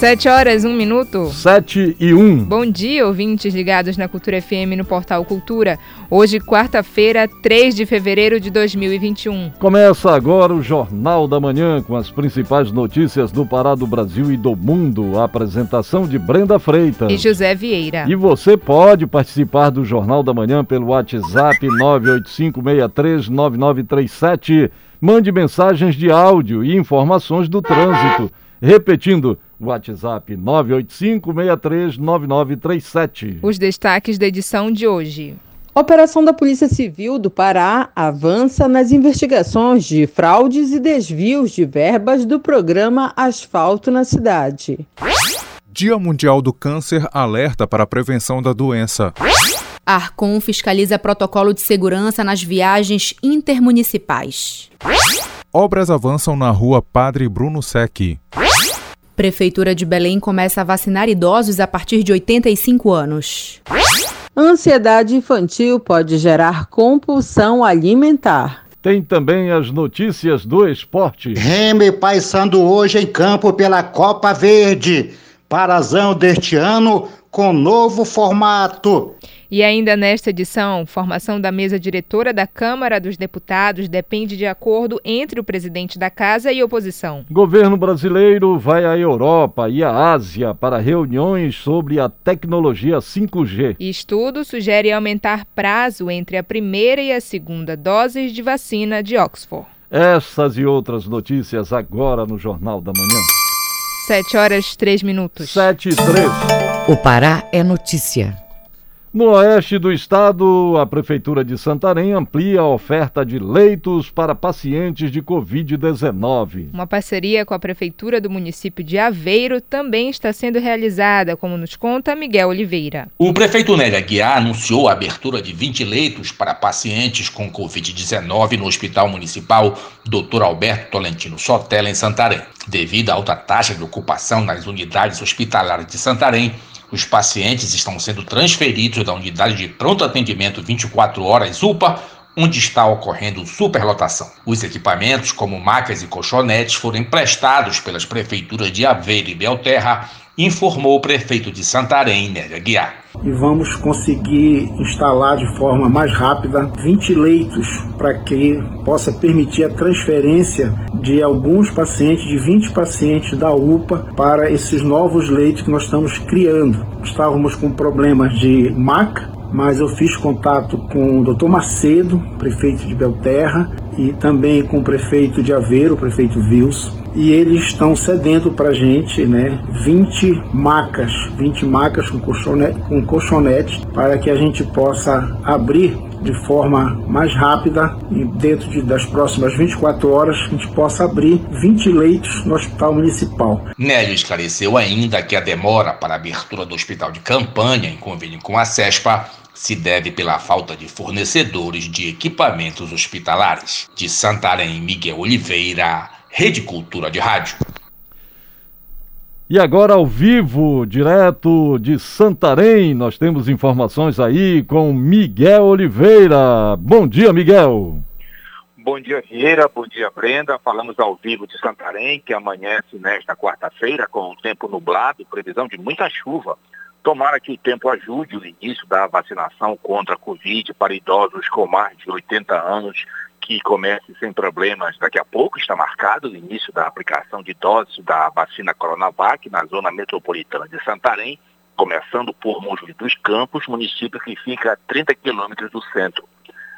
Sete horas, um minuto. Sete e um. Bom dia, ouvintes ligados na Cultura FM no Portal Cultura. Hoje, quarta-feira, 3 de fevereiro de 2021. Começa agora o Jornal da Manhã com as principais notícias do Pará, do Brasil e do mundo. A apresentação de Brenda Freitas e José Vieira. E você pode participar do Jornal da Manhã pelo WhatsApp 985639937. Mande mensagens de áudio e informações do trânsito. Repetindo, WhatsApp 985639937. Os destaques da edição de hoje. Operação da Polícia Civil do Pará avança nas investigações de fraudes e desvios de verbas do programa Asfalto na Cidade. Dia Mundial do Câncer alerta para a prevenção da doença. Arcom fiscaliza protocolo de segurança nas viagens intermunicipais. Obras avançam na rua Padre Bruno Secchi. Prefeitura de Belém começa a vacinar idosos a partir de 85 anos. Ansiedade infantil pode gerar compulsão alimentar. Tem também as notícias do esporte. Remy passando hoje em campo pela Copa Verde. Parazão deste ano com novo formato. E ainda nesta edição, formação da mesa diretora da Câmara dos Deputados depende de acordo entre o presidente da Casa e oposição. Governo brasileiro vai à Europa e à Ásia para reuniões sobre a tecnologia 5G. Estudo sugere aumentar prazo entre a primeira e a segunda doses de vacina de Oxford. Essas e outras notícias agora no Jornal da Manhã. 7 horas 3 minutos. 7 e 3. O Pará é notícia. No oeste do estado, a Prefeitura de Santarém amplia a oferta de leitos para pacientes de Covid-19. Uma parceria com a Prefeitura do município de Aveiro também está sendo realizada, como nos conta Miguel Oliveira. O prefeito Nélia Guiar anunciou a abertura de 20 leitos para pacientes com Covid-19 no Hospital Municipal Dr. Alberto Tolentino Sotela, em Santarém. Devido à alta taxa de ocupação nas unidades hospitalares de Santarém, os pacientes estão sendo transferidos da unidade de pronto atendimento 24 horas UPA, onde está ocorrendo superlotação. Os equipamentos, como macas e colchonetes, foram emprestados pelas prefeituras de Aveiro e Belterra, informou o prefeito de Santarém, Nélia Guiar. E vamos conseguir instalar de forma mais rápida 20 leitos para que possa permitir a transferência de alguns pacientes, de 20 pacientes da UPA para esses novos leitos que nós estamos criando. Estávamos com problemas de maca, mas eu fiz contato com o Dr. Macedo, prefeito de Belterra, e também com o prefeito de Aveiro, o prefeito Vils, e eles estão cedendo para a gente né, 20 macas, 20 macas com colchonete, com colchonete para que a gente possa abrir de forma mais rápida e dentro de, das próximas 24 horas a gente possa abrir 20 leitos no hospital municipal. Nélio esclareceu ainda que a demora para a abertura do hospital de campanha em convênio com a CESPA se deve pela falta de fornecedores de equipamentos hospitalares. De Santarém, Miguel Oliveira, Rede Cultura de Rádio. E agora ao vivo, direto de Santarém, nós temos informações aí com Miguel Oliveira. Bom dia, Miguel. Bom dia, Vieira. Bom dia, Brenda. Falamos ao vivo de Santarém, que amanhece nesta quarta-feira com o tempo nublado, previsão de muita chuva. Tomara que o tempo ajude o início da vacinação contra a Covid para idosos com mais de 80 anos que comece sem problemas. Daqui a pouco está marcado o início da aplicação de doses da vacina Coronavac na zona metropolitana de Santarém, começando por Mojuí dos Campos, município que fica a 30 quilômetros do centro.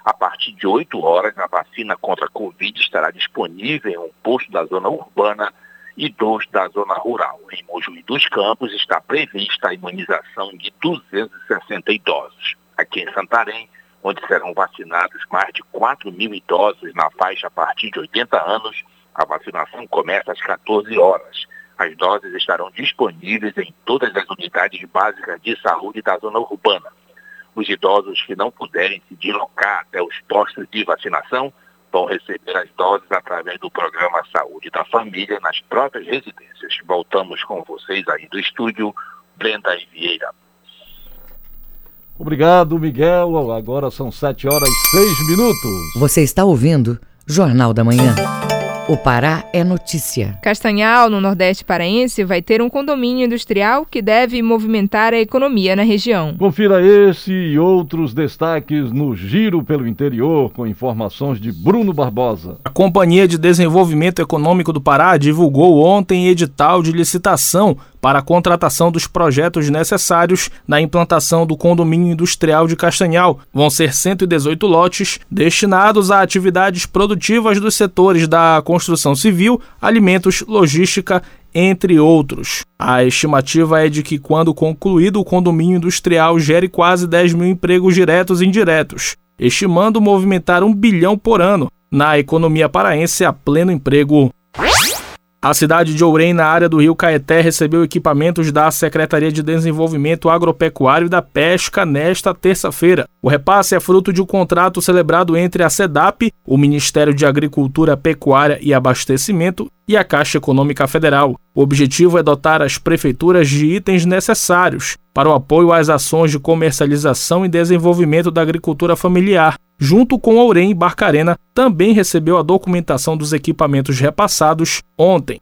A partir de 8 horas, a vacina contra a Covid estará disponível em um posto da zona urbana e dois da zona rural. Em Mojuí dos Campos está prevista a imunização de 260 idosos. Aqui em Santarém, onde serão vacinados mais de 4 mil idosos na faixa a partir de 80 anos. A vacinação começa às 14 horas. As doses estarão disponíveis em todas as unidades básicas de saúde da zona urbana. Os idosos que não puderem se deslocar até os postos de vacinação vão receber as doses através do programa Saúde da Família nas próprias residências. Voltamos com vocês aí do estúdio, Brenda Vieira. Obrigado, Miguel. Agora são 7 horas e 6 minutos. Você está ouvindo Jornal da Manhã. O Pará é notícia. Castanhal, no Nordeste Paraense, vai ter um condomínio industrial que deve movimentar a economia na região. Confira esse e outros destaques no Giro pelo Interior, com informações de Bruno Barbosa. A Companhia de Desenvolvimento Econômico do Pará divulgou ontem edital de licitação para a contratação dos projetos necessários na implantação do condomínio industrial de Castanhal. Vão ser 118 lotes destinados a atividades produtivas dos setores da construção civil, alimentos, logística entre outros. A estimativa é de que, quando concluído, o condomínio industrial gere quase 10 mil empregos diretos e indiretos, estimando movimentar um bilhão por ano na economia paraense a pleno emprego. A cidade de Ourém, na área do rio Caeté, recebeu equipamentos da Secretaria de Desenvolvimento Agropecuário e da Pesca nesta terça-feira. O repasse é fruto de um contrato celebrado entre a SEDAP, o Ministério de Agricultura, Pecuária e Abastecimento, e a Caixa Econômica Federal. O objetivo é dotar as prefeituras de itens necessários para o apoio às ações de comercialização e desenvolvimento da agricultura familiar. Junto com Ourém e Barcarena, também recebeu a documentação dos equipamentos repassados ontem.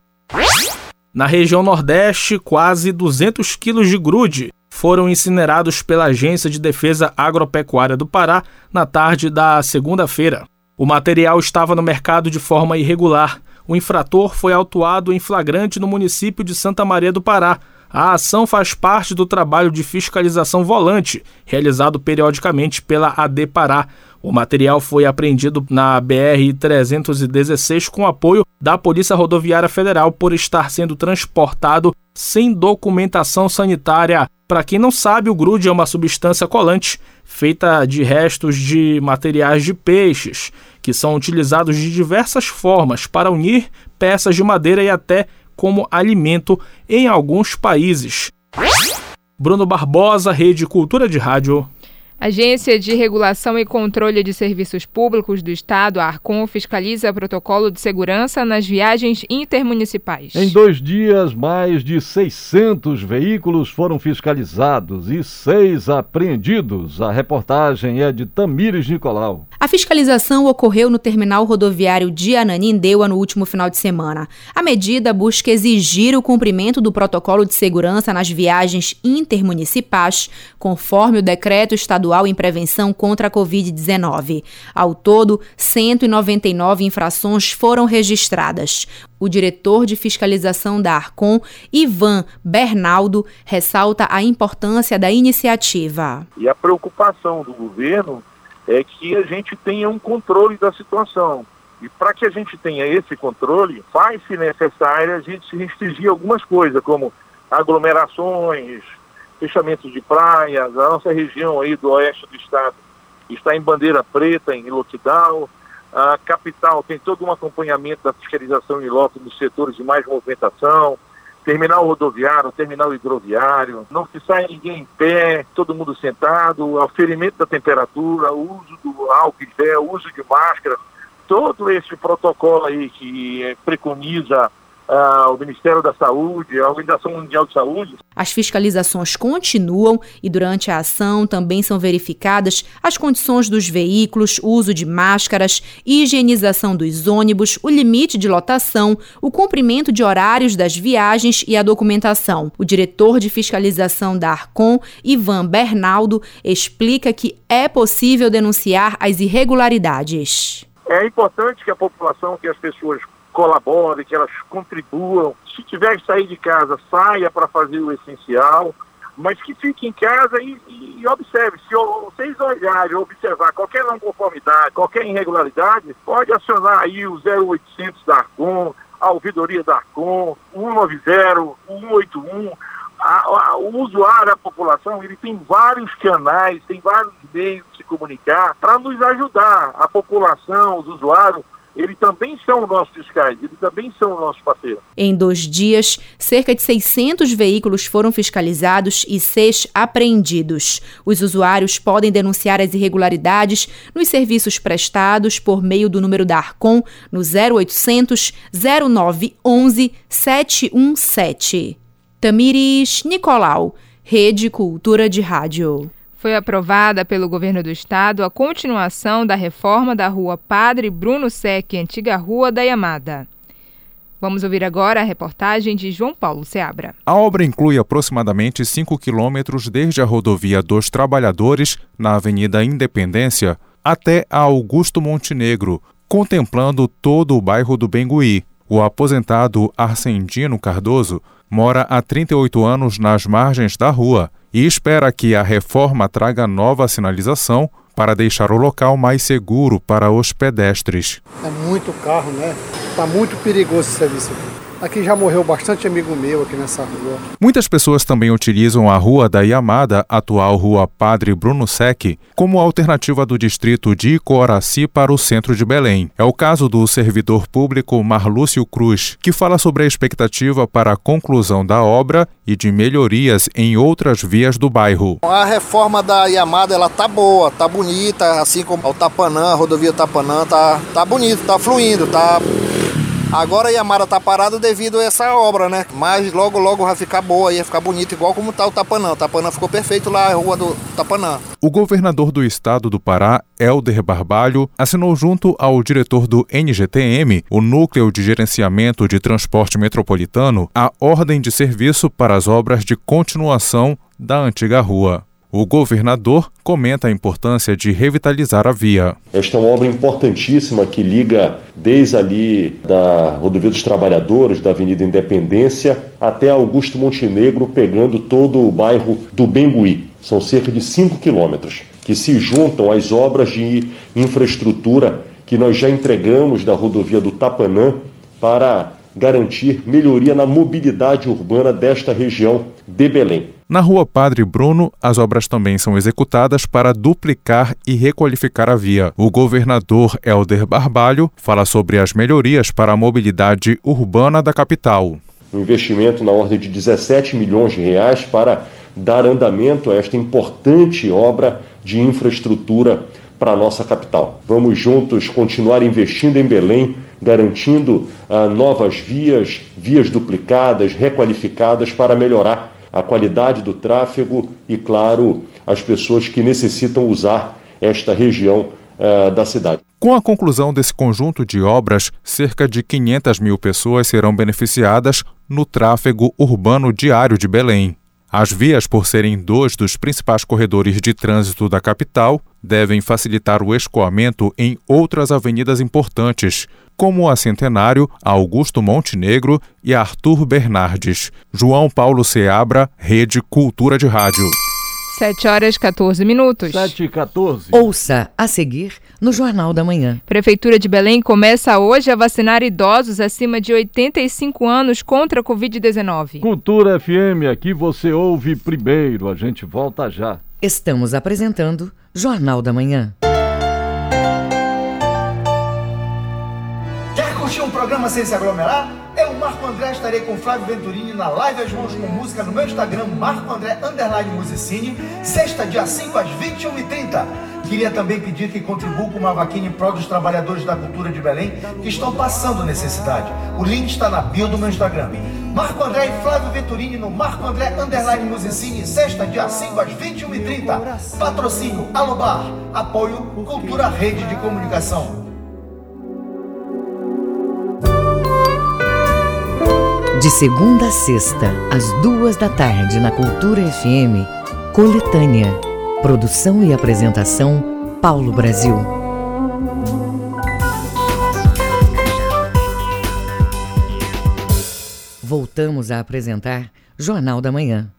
Na região Nordeste, quase 200 quilos de grude foram incinerados pela Agência de Defesa Agropecuária do Pará na tarde da segunda-feira. O material estava no mercado de forma irregular. O infrator foi autuado em flagrante no município de Santa Maria do Pará. A ação faz parte do trabalho de fiscalização volante, realizado periodicamente pela AD Pará. O material foi apreendido na BR-316 com apoio da Polícia Rodoviária Federal por estar sendo transportado sem documentação sanitária. Para quem não sabe, o grude é uma substância colante feita de restos de materiais de peixes, que são utilizados de diversas formas para unir peças de madeira e até como alimento em alguns países. Bruno Barbosa, Rede Cultura de Rádio. Agência de Regulação e Controle de Serviços Públicos do Estado, a Arcon, fiscaliza protocolo de segurança nas viagens intermunicipais. Em dois dias, mais de 600 veículos foram fiscalizados e seis apreendidos. A reportagem é de Tamires Nicolau. A fiscalização ocorreu no terminal rodoviário de Ananindeua no último final de semana. A medida busca exigir o cumprimento do protocolo de segurança nas viagens intermunicipais, conforme o decreto estadual estadual em prevenção contra a Covid-19. Ao todo, 199 infrações foram registradas. O diretor de fiscalização da Arcom, Ivan Bernaldo, ressalta a importância da iniciativa. E a preocupação do governo é que a gente tenha um controle da situação. E para que a gente tenha esse controle, faz-se necessário a gente restringir algumas coisas, como aglomerações, fechamentos de praias, a nossa região aí do oeste do estado está em bandeira preta, em lockdown, a capital tem todo um acompanhamento da fiscalização em loco nos setores de mais movimentação, terminal rodoviário, terminal hidroviário, não se sai ninguém em pé, todo mundo sentado, aferimento da temperatura, uso do álcool em gel, uso de máscara, todo esse protocolo aí que preconiza uh, o Ministério da Saúde, a Organização Mundial de Saúde. As fiscalizações continuam e durante a ação também são verificadas as condições dos veículos, uso de máscaras, higienização dos ônibus, o limite de lotação, o cumprimento de horários das viagens e a documentação. O diretor de fiscalização da Arcom, Ivan Bernaldo, explica que é possível denunciar as irregularidades. É importante que a população, que as pessoas colaborem, que elas contribuam. Se tiver que sair de casa, saia para fazer o essencial, mas que fique em casa e, e, e observe. Se vocês olharem, observar qualquer não conformidade, qualquer irregularidade, pode acionar aí o 0800 da Arcom, a ouvidoria da Arcom, 190, 181. A, a, o usuário, a população, ele tem vários canais, tem vários meios de se comunicar para nos ajudar. A população, os usuários, eles também são nossos fiscais, eles também são nossos parceiros. Em dois dias, cerca de 600 veículos foram fiscalizados e seis apreendidos. Os usuários podem denunciar as irregularidades nos serviços prestados por meio do número da Arcom no 0800 0911 717. Tamires Nicolau, Rede Cultura de Rádio. Foi aprovada pelo governo do estado a continuação da reforma da rua Padre Bruno Sec, antiga Rua da Yamada. Vamos ouvir agora a reportagem de João Paulo Seabra. A obra inclui aproximadamente 5 quilômetros desde a rodovia dos Trabalhadores, na Avenida Independência, até a Augusto Montenegro, contemplando todo o bairro do Bengui. O aposentado Arcendino Cardoso mora há 38 anos nas margens da rua e espera que a reforma traga nova sinalização para deixar o local mais seguro para os pedestres. É muito carro, né? Tá muito perigoso esse serviço aqui. Aqui já morreu bastante amigo meu aqui nessa rua. Muitas pessoas também utilizam a Rua da Iamada, atual Rua Padre Bruno Sec, como alternativa do distrito de Icoraci para o centro de Belém. É o caso do servidor público Marlúcio Cruz, que fala sobre a expectativa para a conclusão da obra e de melhorias em outras vias do bairro. A reforma da Iamada ela tá boa, tá bonita, assim como o Tapanã, a rodovia Tapanã tá tá bonito, tá fluindo, tá Agora Yamara tá parada devido a essa obra, né? Mas logo logo vai ficar boa, ia ficar bonito, igual como tá o Tapanã. O Tapanã ficou perfeito lá, a rua do Tapanã. O governador do estado do Pará, Helder Barbalho, assinou junto ao diretor do NGTM, o Núcleo de Gerenciamento de Transporte Metropolitano, a ordem de serviço para as obras de continuação da antiga rua. O governador comenta a importância de revitalizar a via. Esta é uma obra importantíssima que liga desde ali da Rodovia dos Trabalhadores, da Avenida Independência, até Augusto Montenegro, pegando todo o bairro do Bengui. São cerca de 5 quilômetros, que se juntam às obras de infraestrutura que nós já entregamos da rodovia do Tapanã para garantir melhoria na mobilidade urbana desta região de Belém. Na rua Padre Bruno, as obras também são executadas para duplicar e requalificar a via. O governador Helder Barbalho fala sobre as melhorias para a mobilidade urbana da capital. Um investimento na ordem de 17 milhões de reais para dar andamento a esta importante obra de infraestrutura para a nossa capital. Vamos juntos continuar investindo em Belém, garantindo ah, novas vias, vias duplicadas, requalificadas para melhorar a qualidade do tráfego e, claro, as pessoas que necessitam usar esta região uh, da cidade. Com a conclusão desse conjunto de obras, cerca de 500 mil pessoas serão beneficiadas no tráfego urbano diário de Belém. As vias, por serem dois dos principais corredores de trânsito da capital, devem facilitar o escoamento em outras avenidas importantes, como a Centenário, Augusto Montenegro e Arthur Bernardes. João Paulo Seabra, Rede Cultura de Rádio. 7 horas 14 minutos. 7 e 14. Ouça a seguir no Jornal da Manhã. Prefeitura de Belém começa hoje a vacinar idosos acima de 85 anos contra a Covid-19. Cultura FM, aqui você ouve primeiro. A gente volta já. Estamos apresentando Jornal da Manhã. Quer curtir um programa sem se aglomerar? Eu, Marco André, estarei com Flávio Venturini na Live As Mãos com Música no meu Instagram, Marco André Musicine, sexta, dia 5 às 21h30. Queria também pedir que contribua com uma vaquinha em prol dos trabalhadores da cultura de Belém que estão passando necessidade. O link está na bio do meu Instagram. Marco André e Flávio Venturini no Marco André Underline Musicine, sexta, dia 5 às 21h30. Patrocínio Alobar. Apoio Cultura Rede de Comunicação. De segunda a sexta, às duas da tarde, na Cultura FM, Coletânea. Produção e apresentação, Paulo Brasil. Voltamos a apresentar Jornal da Manhã.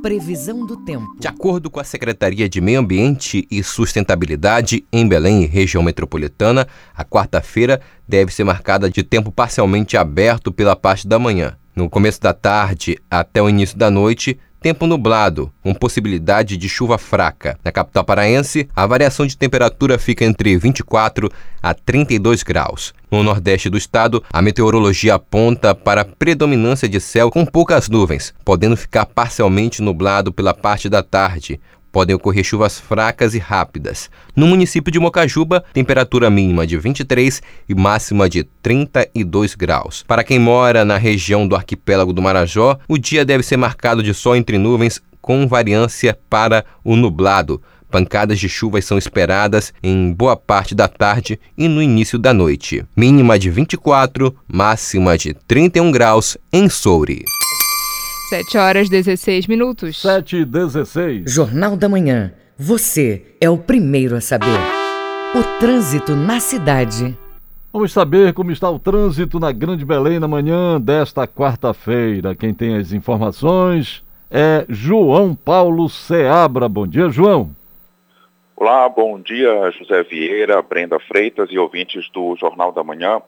Previsão do tempo. De acordo com a Secretaria de Meio Ambiente e Sustentabilidade em Belém e região metropolitana, a quarta-feira deve ser marcada de tempo parcialmente aberto pela parte da manhã. No começo da tarde até o início da noite, tempo nublado, com possibilidade de chuva fraca. Na capital paraense, a variação de temperatura fica entre 24 a 32 graus. No nordeste do estado, a meteorologia aponta para predominância de céu com poucas nuvens, podendo ficar parcialmente nublado pela parte da tarde, podem ocorrer chuvas fracas e rápidas. No município de Mocajuba, temperatura mínima de 23 e máxima de 32 graus. Para quem mora na região do arquipélago do Marajó, o dia deve ser marcado de sol entre nuvens com variância para o nublado. Pancadas de chuvas são esperadas em boa parte da tarde e no início da noite. Mínima de 24, máxima de 31 graus em Soure. 7 horas 16 minutos. 7 e 16. Jornal da Manhã. Você é o primeiro a saber. O trânsito na cidade. Vamos saber como está o trânsito na Grande Belém na manhã desta quarta-feira. Quem tem as informações é João Paulo Seabra. Bom dia, João. Olá, bom dia, José Vieira, Brenda Freitas e ouvintes do Jornal da Manhã.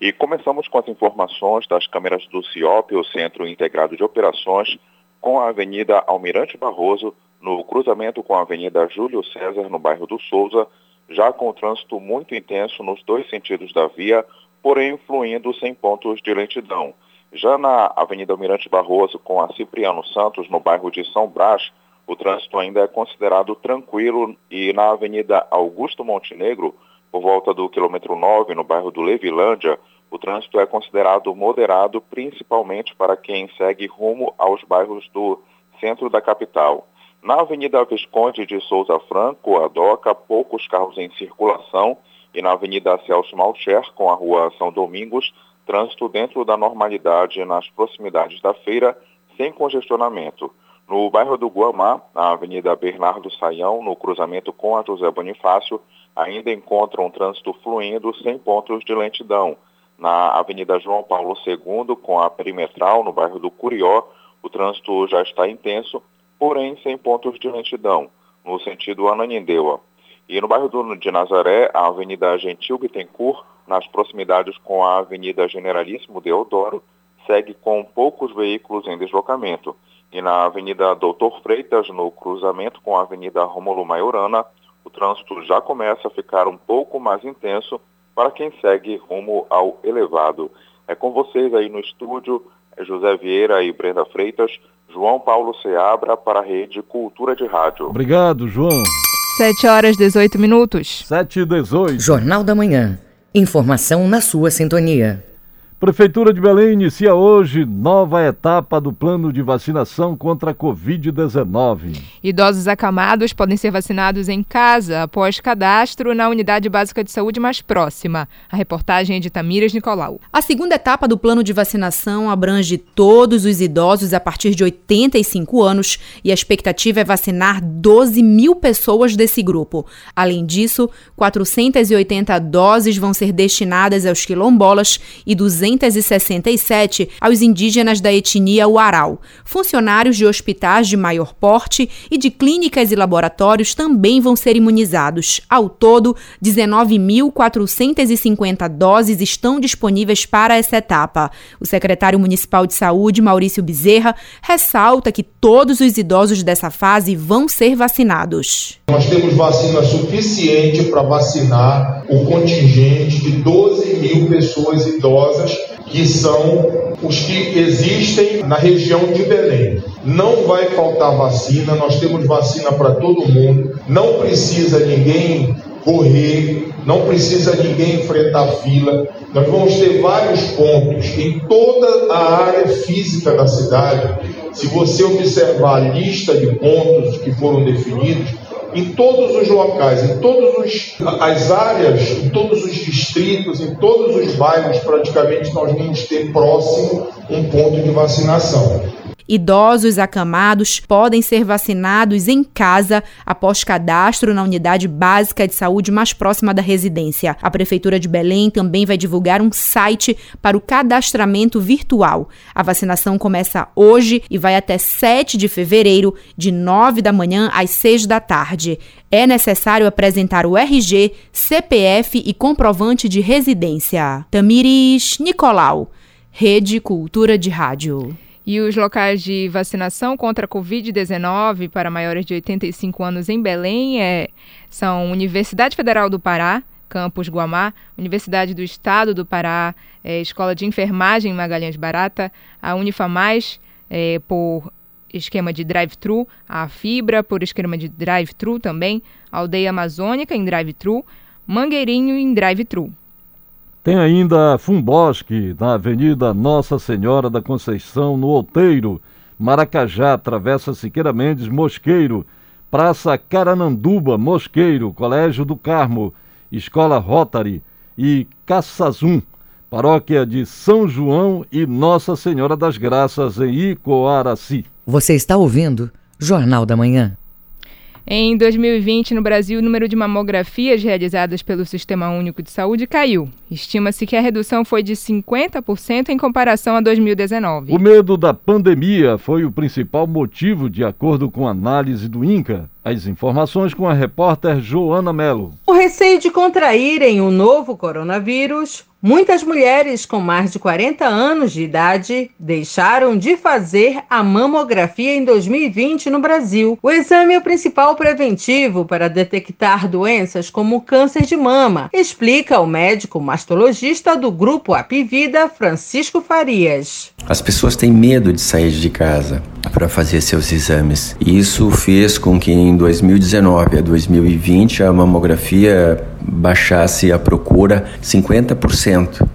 E começamos com as informações das câmeras do CIOP, o Centro Integrado de Operações, com a Avenida Almirante Barroso, no cruzamento com a Avenida Júlio César, no bairro do Souza, já com trânsito muito intenso nos dois sentidos da via, porém fluindo sem pontos de lentidão. Já na Avenida Almirante Barroso, com a Cipriano Santos, no bairro de São Brás, o trânsito ainda é considerado tranquilo e na Avenida Augusto Montenegro, por volta do quilômetro 9, no bairro do Levilândia, o trânsito é considerado moderado, principalmente para quem segue rumo aos bairros do centro da capital. Na Avenida Visconde de Souza Franco, a DOCA, poucos carros em circulação e na Avenida Celso Malcher, com a Rua São Domingos, trânsito dentro da normalidade nas proximidades da feira, sem congestionamento. No bairro do Guamá, na Avenida Bernardo Saião, no cruzamento com a José Bonifácio, ainda encontram um trânsito fluindo sem pontos de lentidão. Na Avenida João Paulo II, com a perimetral, no bairro do Curió, o trânsito já está intenso, porém sem pontos de lentidão, no sentido Ananindeua. E no bairro do, de Nazaré, a Avenida Gentil Bittencourt, nas proximidades com a Avenida Generalíssimo Deodoro, segue com poucos veículos em deslocamento e na Avenida Doutor Freitas, no cruzamento com a Avenida Rômulo Maiorana, o trânsito já começa a ficar um pouco mais intenso para quem segue rumo ao elevado. É com vocês aí no estúdio, é José Vieira e Brenda Freitas, João Paulo Seabra para a Rede Cultura de Rádio. Obrigado, João. 7 horas 18 minutos. 7 e 18. Jornal da Manhã. Informação na sua sintonia. Prefeitura de Belém inicia hoje nova etapa do plano de vacinação contra a Covid-19. Idosos acamados podem ser vacinados em casa após cadastro na unidade básica de saúde mais próxima. A reportagem é de Tamires Nicolau. A segunda etapa do plano de vacinação abrange todos os idosos a partir de 85 anos e a expectativa é vacinar 12 mil pessoas desse grupo. Além disso, 480 doses vão ser destinadas aos quilombolas e 200 267 aos indígenas da etnia Uarau. Funcionários de hospitais de maior porte e de clínicas e laboratórios também vão ser imunizados. Ao todo, 19.450 doses estão disponíveis para essa etapa. O secretário municipal de saúde, Maurício Bezerra, ressalta que todos os idosos dessa fase vão ser vacinados. Nós temos vacina suficiente para vacinar o contingente de 12 mil pessoas idosas que são os que existem na região de Belém. Não vai faltar vacina, nós temos vacina para todo mundo, não precisa ninguém correr, não precisa ninguém enfrentar fila. Nós vamos ter vários pontos em toda a área física da cidade. Se você observar a lista de pontos que foram definidos, em todos os locais, em todas as áreas, em todos os distritos, em todos os bairros, praticamente nós vamos ter próximo um ponto de vacinação. Idosos acamados podem ser vacinados em casa após cadastro na unidade básica de saúde mais próxima da residência. A Prefeitura de Belém também vai divulgar um site para o cadastramento virtual. A vacinação começa hoje e vai até 7 de fevereiro, de 9 da manhã às 6 da tarde. É necessário apresentar o RG, CPF e comprovante de residência. Tamires Nicolau, Rede Cultura de Rádio. E os locais de vacinação contra a Covid-19 para maiores de 85 anos em Belém é, são Universidade Federal do Pará, Campus Guamá, Universidade do Estado do Pará, é, Escola de Enfermagem Magalhães Barata, a Unifamais é, por esquema de drive-thru, a Fibra por esquema de drive-thru também, Aldeia Amazônica em drive-thru, Mangueirinho em drive-thru. Tem ainda Fumbosque, na Avenida Nossa Senhora da Conceição, no Outeiro. Maracajá, Travessa Siqueira Mendes, Mosqueiro, Praça Carananduba, Mosqueiro, Colégio do Carmo, Escola Rotary e Caçazum, Paróquia de São João e Nossa Senhora das Graças em Icoaraci. Você está ouvindo Jornal da Manhã. Em 2020, no Brasil, o número de mamografias realizadas pelo Sistema Único de Saúde caiu. Estima-se que a redução foi de 50% em comparação a 2019. O medo da pandemia foi o principal motivo, de acordo com a análise do INCA. As informações com a repórter Joana Melo. O receio de contraírem o novo coronavírus Muitas mulheres com mais de 40 anos de idade deixaram de fazer a mamografia em 2020 no Brasil. O exame é o principal preventivo para detectar doenças como câncer de mama, explica o médico mastologista do grupo Apivida, Francisco Farias. As pessoas têm medo de sair de casa para fazer seus exames. Isso fez com que em 2019 a 2020 a mamografia baixasse a procura 50%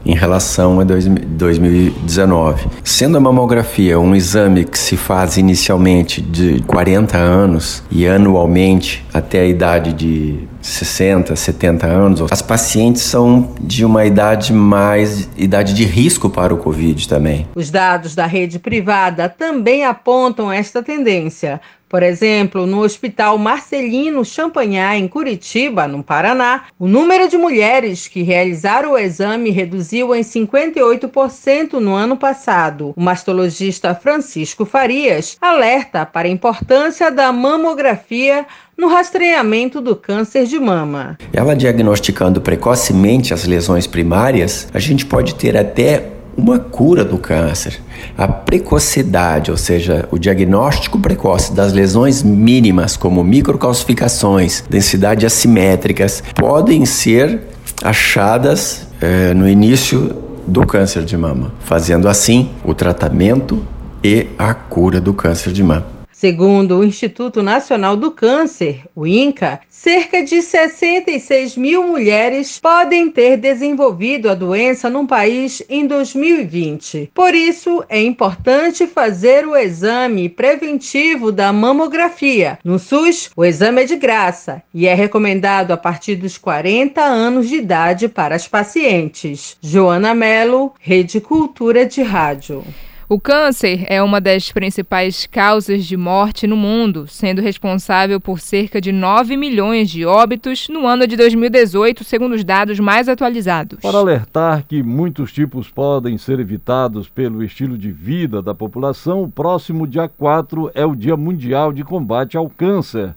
em relação a 2019. Sendo a mamografia um exame que se faz inicialmente de 40 anos e anualmente até a idade de 60, 70 anos, as pacientes são de uma idade mais idade de risco para o Covid também. Os dados da rede privada também apontam esta tendência. Por exemplo, no Hospital Marcelino Champagnat, em Curitiba, no Paraná, o número de mulheres que realizaram o exame reduziu em 58% no ano passado. O mastologista Francisco Farias alerta para a importância da mamografia no rastreamento do câncer de mama. Ela diagnosticando precocemente as lesões primárias, a gente pode ter até uma cura do câncer. A precocidade, ou seja, o diagnóstico precoce das lesões mínimas, como microcalcificações, densidade assimétricas, podem ser achadas eh, no início do câncer de mama, fazendo assim o tratamento e a cura do câncer de mama. Segundo o Instituto Nacional do Câncer, o INCA, cerca de 66 mil mulheres podem ter desenvolvido a doença no país em 2020. Por isso, é importante fazer o exame preventivo da mamografia. No SUS, o exame é de graça e é recomendado a partir dos 40 anos de idade para as pacientes. Joana Melo, Rede Cultura de Rádio. O câncer é uma das principais causas de morte no mundo, sendo responsável por cerca de 9 milhões de óbitos no ano de 2018, segundo os dados mais atualizados. Para alertar que muitos tipos podem ser evitados pelo estilo de vida da população, o próximo dia 4 é o Dia Mundial de Combate ao Câncer.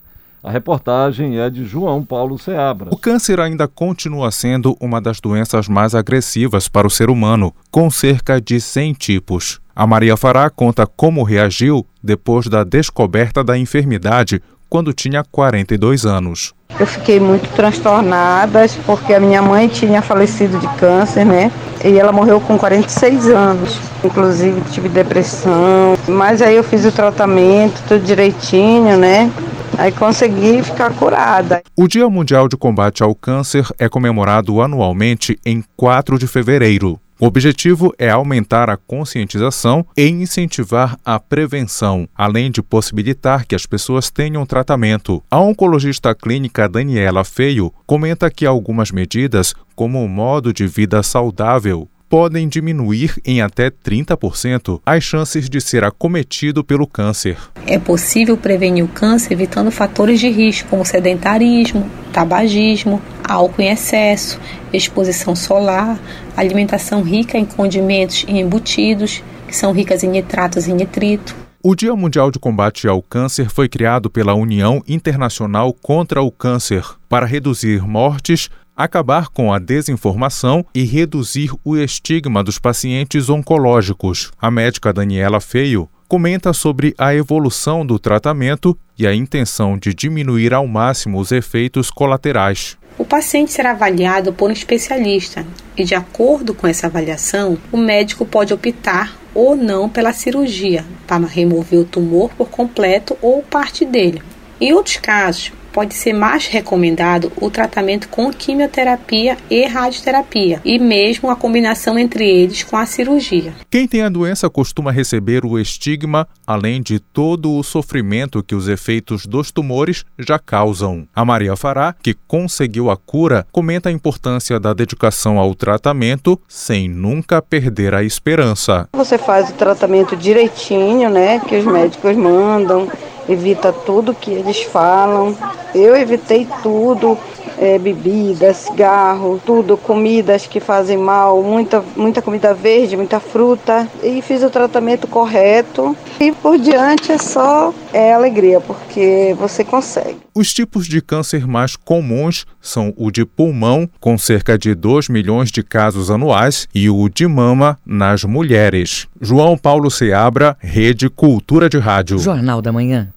A reportagem é de João Paulo Seabra. O câncer ainda continua sendo uma das doenças mais agressivas para o ser humano, com cerca de 100 tipos. A Maria Fará conta como reagiu depois da descoberta da enfermidade quando tinha 42 anos. Eu fiquei muito transtornada porque a minha mãe tinha falecido de câncer, né? E ela morreu com 46 anos. Inclusive tive depressão, mas aí eu fiz o tratamento tudo direitinho, né? Aí consegui ficar curada. O Dia Mundial de Combate ao Câncer é comemorado anualmente em 4 de fevereiro. O objetivo é aumentar a conscientização e incentivar a prevenção, além de possibilitar que as pessoas tenham tratamento. A oncologista clínica Daniela Feio comenta que algumas medidas, como o modo de vida saudável, podem diminuir em até 30% as chances de ser acometido pelo câncer. É possível prevenir o câncer evitando fatores de risco como sedentarismo, tabagismo, álcool em excesso, exposição solar, alimentação rica em condimentos e embutidos, que são ricas em nitratos e nitrito. O Dia Mundial de Combate ao Câncer foi criado pela União Internacional contra o Câncer para reduzir mortes, acabar com a desinformação e reduzir o estigma dos pacientes oncológicos. A médica Daniela Feio comenta sobre a evolução do tratamento e a intenção de diminuir ao máximo os efeitos colaterais. O paciente será avaliado por um especialista e, de acordo com essa avaliação, o médico pode optar ou não pela cirurgia para remover o tumor por completo ou parte dele. Em outros casos, pode ser mais recomendado o tratamento com quimioterapia e radioterapia, e mesmo a combinação entre eles com a cirurgia. Quem tem a doença costuma receber o estigma, além de todo o sofrimento que os efeitos dos tumores já causam. A Maria Fará, que conseguiu a cura, comenta a importância da dedicação ao tratamento sem nunca perder a esperança. Você faz o tratamento direitinho, né, que os médicos mandam, evita tudo que eles falam. Eu evitei tudo, é, bebida, cigarro, tudo, comidas que fazem mal, muita, muita comida verde, muita fruta. E fiz o tratamento correto. E por diante é só é alegria, porque você consegue. Os tipos de câncer mais comuns são o de pulmão, com cerca de 2 milhões de casos anuais, e o de mama nas mulheres. João Paulo Seabra, Rede Cultura de Rádio. Jornal da Manhã.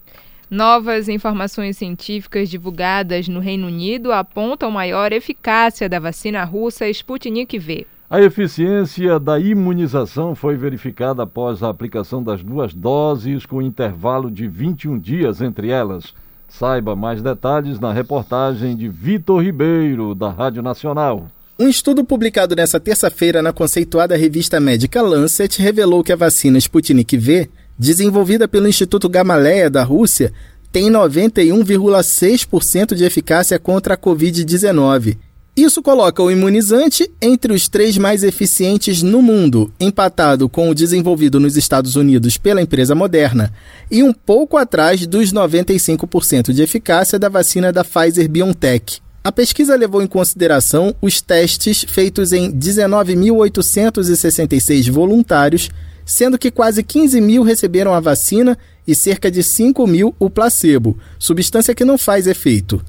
Novas informações científicas divulgadas no Reino Unido apontam maior eficácia da vacina russa Sputnik V. A eficiência da imunização foi verificada após a aplicação das duas doses, com intervalo de 21 dias entre elas. Saiba mais detalhes na reportagem de Vitor Ribeiro, da Rádio Nacional. Um estudo publicado nesta terça-feira na conceituada revista médica Lancet revelou que a vacina Sputnik V desenvolvida pelo Instituto Gamaleya da Rússia, tem 91,6% de eficácia contra a Covid-19. Isso coloca o imunizante entre os três mais eficientes no mundo, empatado com o desenvolvido nos Estados Unidos pela empresa Moderna, e um pouco atrás dos 95% de eficácia da vacina da Pfizer BioNTech. A pesquisa levou em consideração os testes feitos em 19.866 voluntários sendo que quase 15 mil receberam a vacina e cerca de 5 mil o placebo, substância que não faz efeito.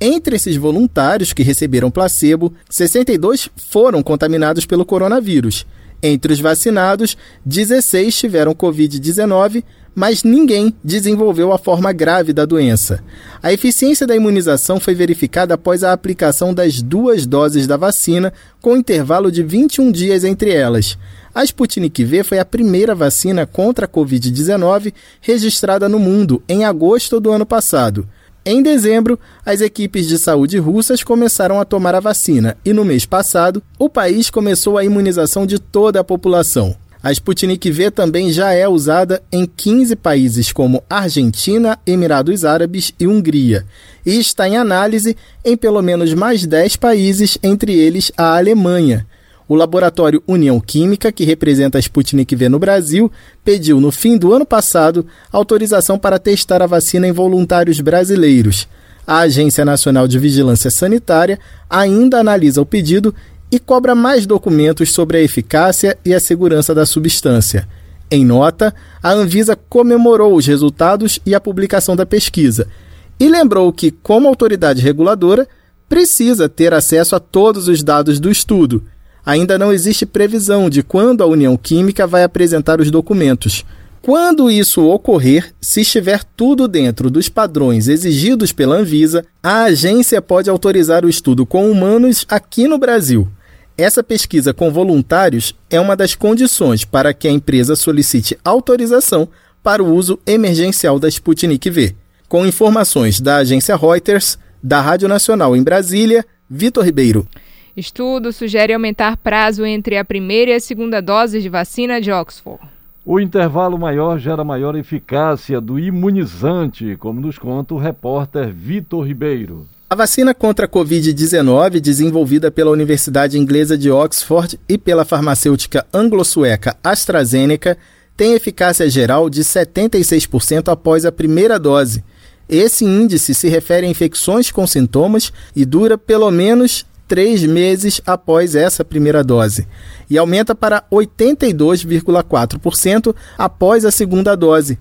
Entre esses voluntários que receberam placebo, 62 foram contaminados pelo coronavírus. Entre os vacinados, 16 tiveram Covid-19, mas ninguém desenvolveu a forma grave da doença. A eficiência da imunização foi verificada após a aplicação das duas doses da vacina, com intervalo de 21 dias entre elas. A Sputnik V foi a primeira vacina contra a Covid-19 registrada no mundo em agosto do ano passado. Em dezembro, as equipes de saúde russas começaram a tomar a vacina e, no mês passado, o país começou a imunização de toda a população. A Sputnik V também já é usada em 15 países como Argentina, Emirados Árabes e Hungria, e está em análise em pelo menos mais 10 países, entre eles a Alemanha. O laboratório União Química, que representa a Sputnik V no Brasil, pediu no fim do ano passado autorização para testar a vacina em voluntários brasileiros. A Agência Nacional de Vigilância Sanitária ainda analisa o pedido e cobra mais documentos sobre a eficácia e a segurança da substância. Em nota, a Anvisa comemorou os resultados e a publicação da pesquisa e lembrou que, como autoridade reguladora, precisa ter acesso a todos os dados do estudo ainda não existe previsão de quando a União Química vai apresentar os documentos. Quando isso ocorrer, se estiver tudo dentro dos padrões exigidos pela Anvisa, a agência pode autorizar o estudo com humanos aqui no Brasil. Essa pesquisa com voluntários é uma das condições para que a empresa solicite autorização para o uso emergencial da Sputnik V. Com informações da agência Reuters, da Rádio Nacional em Brasília, Vitor Ribeiro. Estudo sugere aumentar prazo entre a primeira e a segunda dose de vacina de Oxford. O intervalo maior gera maior eficácia do imunizante, como nos conta o repórter Vitor Ribeiro. A vacina contra a Covid-19, desenvolvida pela Universidade Inglesa de Oxford e pela farmacêutica anglo-sueca AstraZeneca, tem eficácia geral de 76% após a primeira dose. Esse índice se refere a infecções com sintomas e dura pelo menos três meses após essa primeira dose e aumenta para 82,4% após a segunda dose.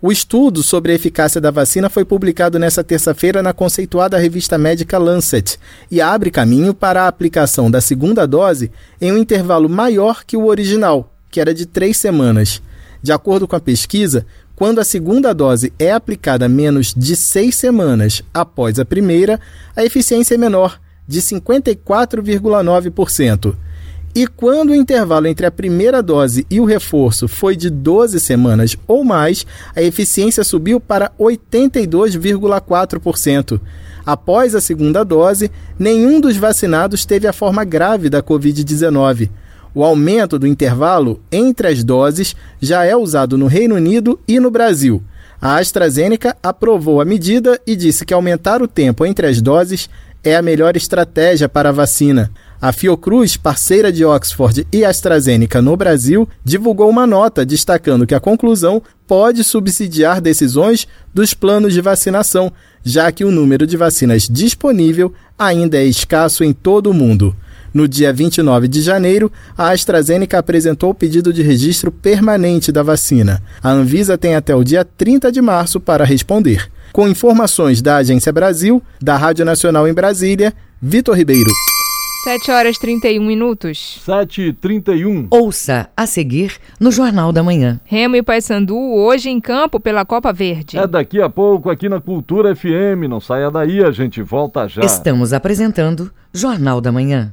O estudo sobre a eficácia da vacina foi publicado nesta terça-feira na conceituada revista médica Lancet e abre caminho para a aplicação da segunda dose em um intervalo maior que o original, que era de três semanas. De acordo com a pesquisa, quando a segunda dose é aplicada menos de seis semanas após a primeira, a eficiência é menor de 54,9%. E quando o intervalo entre a primeira dose e o reforço foi de 12 semanas ou mais, a eficiência subiu para 82,4%. Após a segunda dose, nenhum dos vacinados teve a forma grave da Covid-19. O aumento do intervalo entre as doses já é usado no Reino Unido e no Brasil. A AstraZeneca aprovou a medida e disse que aumentar o tempo entre as doses é a melhor estratégia para a vacina. A Fiocruz, parceira de Oxford e AstraZeneca no Brasil, divulgou uma nota destacando que a conclusão pode subsidiar decisões dos planos de vacinação, já que o número de vacinas disponível ainda é escasso em todo o mundo. No dia 29 de janeiro, a AstraZeneca apresentou o pedido de registro permanente da vacina. A Anvisa tem até o dia 30 de março para responder. Com informações da Agência Brasil, da Rádio Nacional em Brasília, Vitor Ribeiro. 7 horas 31 minutos. 7 e 31. Ouça a seguir no Jornal da Manhã. Remo e Paysandu hoje em campo pela Copa Verde. É daqui a pouco aqui na Cultura FM. Não saia daí, a gente volta já. Estamos apresentando Jornal da Manhã.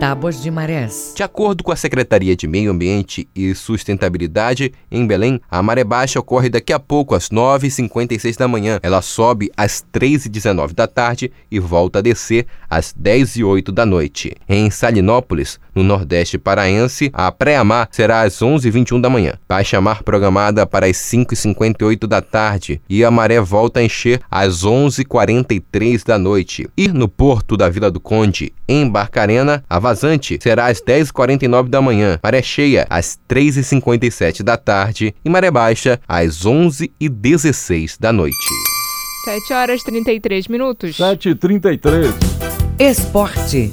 Tábuas de marés. De acordo com a Secretaria de Meio Ambiente e Sustentabilidade, em Belém, a maré baixa ocorre daqui a pouco às 9h56 da manhã. Ela sobe às 3h19 da tarde e volta a descer às 10h08 da noite. Em Salinópolis, no Nordeste Paraense, a pré-amar será às 11h21 da manhã. Baixa mar programada para as 5h58 da tarde e a maré volta a encher às 11h43 da noite. E no porto da Vila do Conde, em Barcarena, a vazante será às 10h49 da manhã, maré cheia às 3h57 da tarde e maré baixa às 11h16 da noite. 7 horas 33 minutos. 7 e 33 Esporte.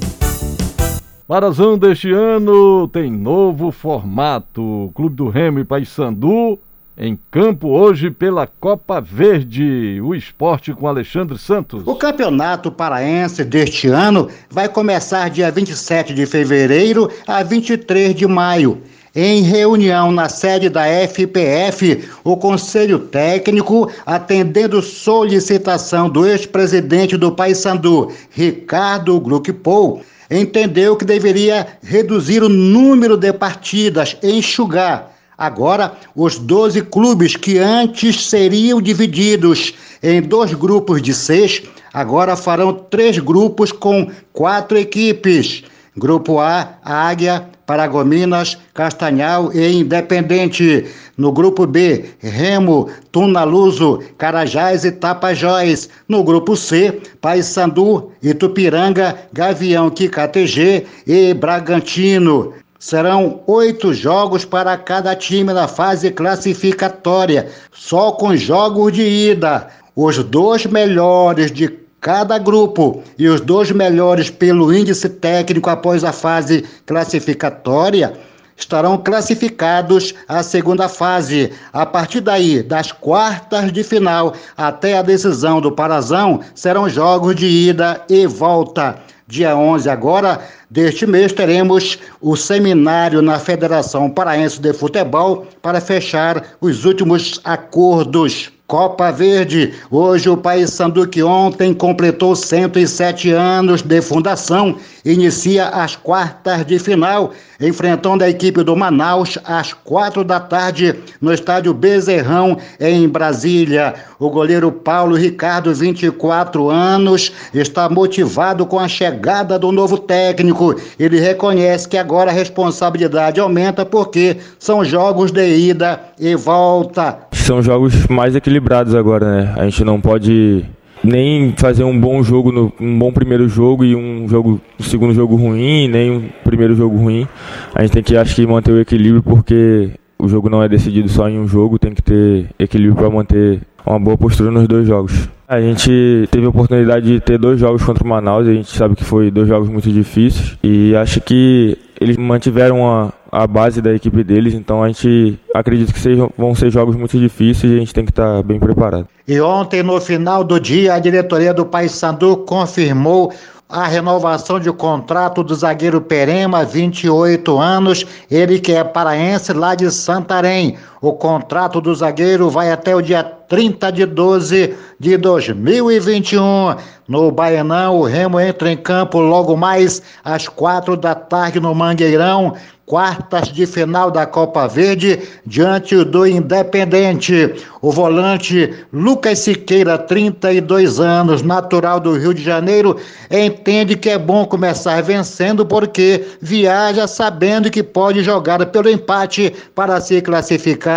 Marazão deste ano tem novo formato. Clube do Remo e Paysandu em campo hoje pela Copa Verde, o esporte com Alexandre Santos. O campeonato paraense deste ano vai começar dia 27 de fevereiro a 23 de maio. Em reunião na sede da FPF, o Conselho Técnico, atendendo solicitação do ex-presidente do Paysandu, Ricardo Gluckpol, entendeu que deveria reduzir o número de partidas, enxugar. Agora, os 12 clubes que antes seriam divididos em dois grupos de seis, agora farão três grupos com quatro equipes. Grupo A, Águia, Paragominas, Castanhal e Independente. No grupo B, Remo, Tunaluso, Carajás e Tapajós. No grupo C, Paysandu, Itupiranga, Gavião KTG e Bragantino. Serão oito jogos para cada time na fase classificatória, só com jogos de ida. Os dois melhores de cada grupo e os dois melhores pelo índice técnico após a fase classificatória estarão classificados à segunda fase. A partir daí, das quartas de final até a decisão do Parazão, serão jogos de ida e volta. Dia 11 agora deste mês teremos o seminário na Federação Paraense de Futebol para fechar os últimos acordos. Copa Verde. Hoje o país Sanduque ontem completou 107 anos de fundação. Inicia as quartas de final, enfrentando a equipe do Manaus às quatro da tarde no estádio Bezerrão, em Brasília. O goleiro Paulo Ricardo, 24 anos, está motivado com a chegada do novo técnico. Ele reconhece que agora a responsabilidade aumenta porque são jogos de ida e volta. São jogos mais equilibrados agora, né? A gente não pode nem fazer um bom jogo, no, um bom primeiro jogo e um jogo, um segundo jogo ruim, nem um primeiro jogo ruim. A gente tem que, acho que, manter o equilíbrio porque o jogo não é decidido só em um jogo, tem que ter equilíbrio para manter uma boa postura nos dois jogos. A gente teve a oportunidade de ter dois jogos contra o Manaus, a gente sabe que foi dois jogos muito difíceis e acho que eles mantiveram a, a base da equipe deles, então a gente acredita que sejam, vão ser jogos muito difíceis e a gente tem que estar bem preparado. E ontem, no final do dia, a diretoria do Paysandu confirmou a renovação de contrato do zagueiro Perema, 28 anos, ele que é paraense lá de Santarém. O contrato do zagueiro vai até o dia 30 de 12 de 2021. No Baianão, o Remo entra em campo logo mais às quatro da tarde no Mangueirão quartas de final da Copa Verde diante do Independente. O volante Lucas Siqueira, 32 anos, natural do Rio de Janeiro, entende que é bom começar vencendo porque viaja sabendo que pode jogar pelo empate para se classificar.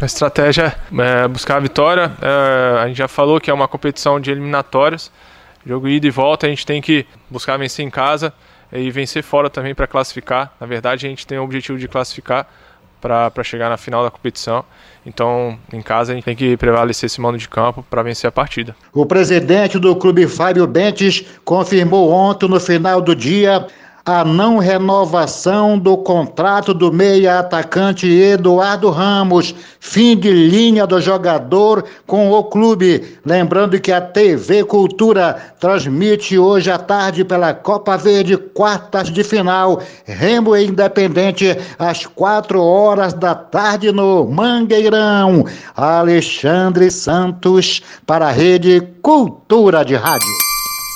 A estratégia é buscar a vitória. É, a gente já falou que é uma competição de eliminatórias. Jogo ida e volta, a gente tem que buscar vencer em casa e vencer fora também para classificar. Na verdade, a gente tem o objetivo de classificar para chegar na final da competição. Então, em casa, a gente tem que prevalecer esse mando de campo para vencer a partida. O presidente do clube, Fábio Bentes, confirmou ontem, no final do dia, a não renovação do contrato do meia atacante Eduardo Ramos, fim de linha do jogador com o clube. Lembrando que a TV Cultura transmite hoje à tarde pela Copa Verde, quartas de final, Remo Independente, às quatro horas da tarde no Mangueirão. Alexandre Santos para a Rede Cultura de Rádio.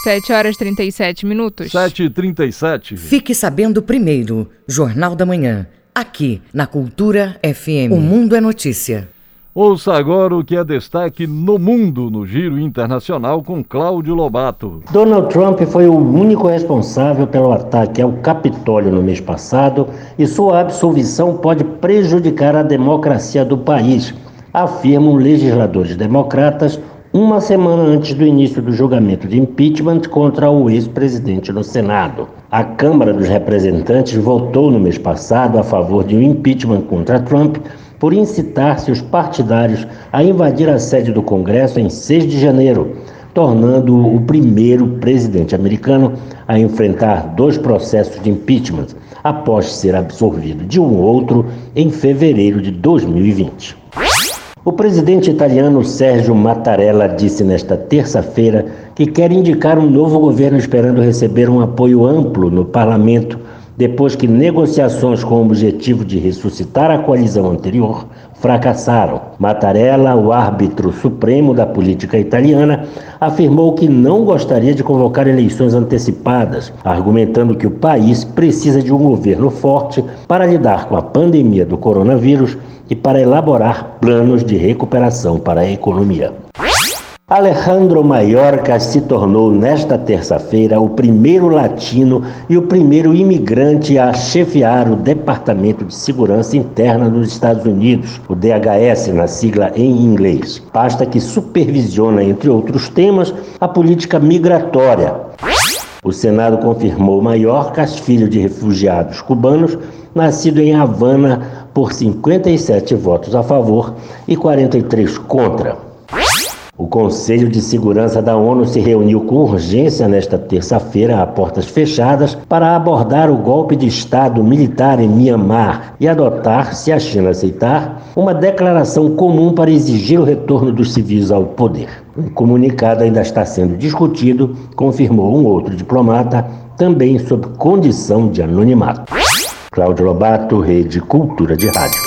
7 horas 37 minutos. 7 e 37 Fique sabendo primeiro, Jornal da Manhã, aqui na Cultura FM. O Mundo é Notícia. Ouça agora o que é destaque no mundo no Giro Internacional com Cláudio Lobato. Donald Trump foi o único responsável pelo ataque ao Capitólio no mês passado e sua absolvição pode prejudicar a democracia do país, afirmam legisladores democratas uma semana antes do início do julgamento de impeachment contra o ex-presidente no Senado. A Câmara dos Representantes votou no mês passado a favor de um impeachment contra Trump por incitar seus partidários a invadir a sede do Congresso em 6 de janeiro, tornando-o o primeiro presidente americano a enfrentar dois processos de impeachment após ser absolvido de um outro em fevereiro de 2020. O presidente italiano Sérgio Mattarella disse nesta terça-feira que quer indicar um novo governo esperando receber um apoio amplo no parlamento, depois que negociações com o objetivo de ressuscitar a coalizão anterior fracassaram. Mattarella, o árbitro supremo da política italiana, afirmou que não gostaria de convocar eleições antecipadas, argumentando que o país precisa de um governo forte para lidar com a pandemia do coronavírus e para elaborar planos de recuperação para a economia. Alejandro Maiorca se tornou nesta terça-feira o primeiro latino e o primeiro imigrante a chefiar o Departamento de Segurança Interna dos Estados Unidos, o DHS na sigla em inglês, pasta que supervisiona, entre outros temas, a política migratória. O Senado confirmou Maiorca, filho de refugiados cubanos, nascido em Havana por 57 votos a favor e 43 contra. O Conselho de Segurança da ONU se reuniu com urgência nesta terça-feira, a portas fechadas, para abordar o golpe de Estado militar em Myanmar e adotar, se a China aceitar, uma declaração comum para exigir o retorno dos civis ao poder. O comunicado ainda está sendo discutido, confirmou um outro diplomata, também sob condição de anonimato. Cláudio Lobato, Rede Cultura de Rádio.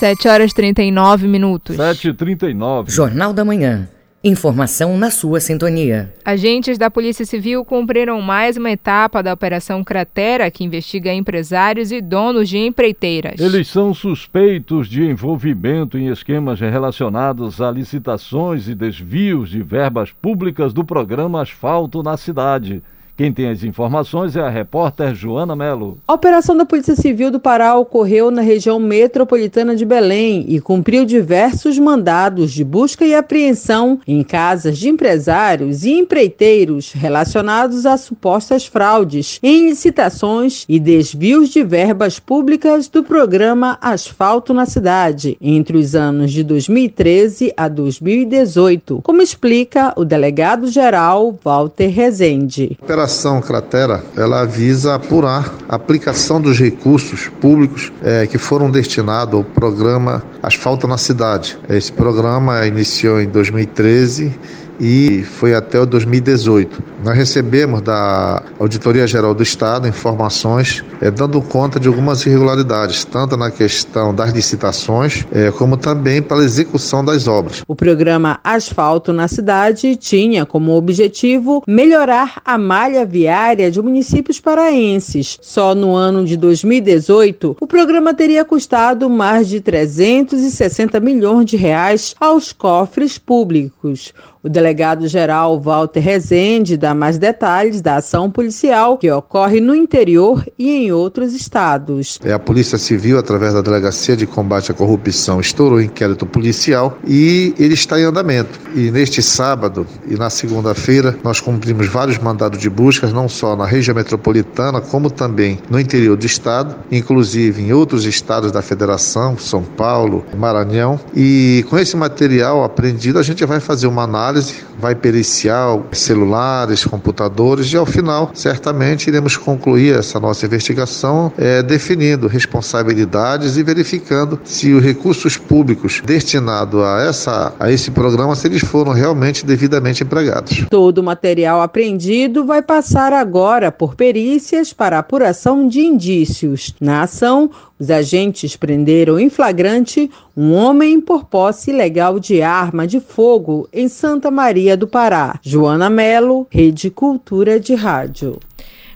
7 horas 39 minutos. 7 e 39 Jornal da Manhã. Informação na sua sintonia. Agentes da Polícia Civil cumpriram mais uma etapa da Operação Cratera, que investiga empresários e donos de empreiteiras. Eles são suspeitos de envolvimento em esquemas relacionados a licitações e desvios de verbas públicas do programa Asfalto na cidade. Quem tem as informações é a repórter Joana Melo. A operação da Polícia Civil do Pará ocorreu na região metropolitana de Belém e cumpriu diversos mandados de busca e apreensão em casas de empresários e empreiteiros relacionados a supostas fraudes em licitações e desvios de verbas públicas do programa Asfalto na Cidade entre os anos de 2013 a 2018, como explica o delegado-geral Walter Rezende. Operação Cratera, ela visa apurar a aplicação dos recursos públicos é, que foram destinados ao programa Asfalto na Cidade. Esse programa iniciou em 2013 e foi até o 2018. Nós recebemos da Auditoria Geral do Estado informações é, dando conta de algumas irregularidades, tanto na questão das licitações, é, como também para a execução das obras. O programa Asfalto na Cidade tinha como objetivo melhorar a malha viária de municípios paraenses. Só no ano de 2018, o programa teria custado mais de 360 milhões de reais aos cofres públicos. O delegado-geral Walter Rezende dá mais detalhes da ação policial que ocorre no interior e em outros estados. É, a Polícia Civil, através da Delegacia de Combate à Corrupção, estourou o inquérito policial e ele está em andamento. E neste sábado e na segunda-feira, nós cumprimos vários mandados de buscas, não só na região metropolitana, como também no interior do estado, inclusive em outros estados da federação, São Paulo, Maranhão. E com esse material apreendido, a gente vai fazer uma análise análise, vai periciar celulares, computadores e ao final, certamente, iremos concluir essa nossa investigação é, definindo responsabilidades e verificando se os recursos públicos destinados a, essa, a esse programa, se eles foram realmente devidamente empregados. Todo o material apreendido vai passar agora por perícias para apuração de indícios. Na ação, os agentes prenderam em flagrante um homem por posse ilegal de arma de fogo em Santa Maria do Pará. Joana Melo, Rede Cultura de Rádio.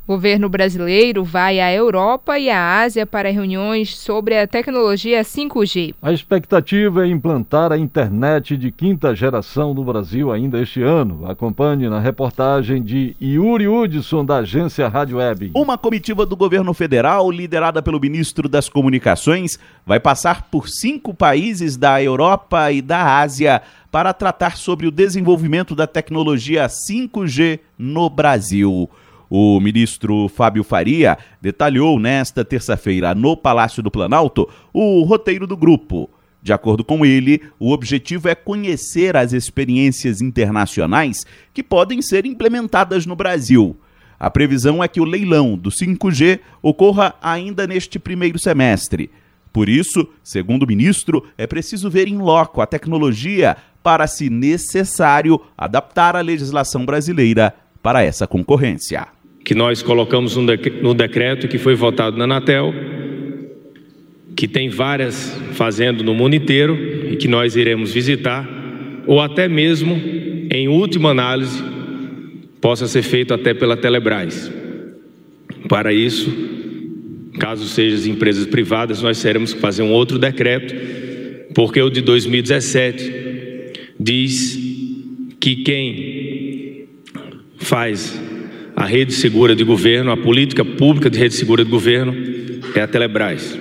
O governo brasileiro vai à Europa e à Ásia para reuniões sobre a tecnologia 5G. A expectativa é implantar a internet de quinta geração no Brasil ainda este ano. Acompanhe na reportagem de Yuri Hudson, da agência Rádio Web. Uma comitiva do governo federal, liderada pelo ministro das Comunicações, vai passar por cinco países da Europa e da Ásia para tratar sobre o desenvolvimento da tecnologia 5G no Brasil. O ministro Fábio Faria detalhou nesta terça-feira no Palácio do Planalto o roteiro do grupo. De acordo com ele, o objetivo é conhecer as experiências internacionais que podem ser implementadas no Brasil. A previsão é que o leilão do 5G ocorra ainda neste primeiro semestre. Por isso, segundo o ministro, é preciso ver em loco a tecnologia para, se necessário, adaptar a legislação brasileira para essa concorrência que nós colocamos no decreto que foi votado na Anatel, que tem várias fazendo no mundo inteiro e que nós iremos visitar, ou até mesmo, em última análise, possa ser feito até pela Telebrás. Para isso, caso sejam as empresas privadas, nós teremos que fazer um outro decreto, porque o de 2017 diz que quem faz a rede segura de governo, a política pública de rede segura de governo é a Telebrás.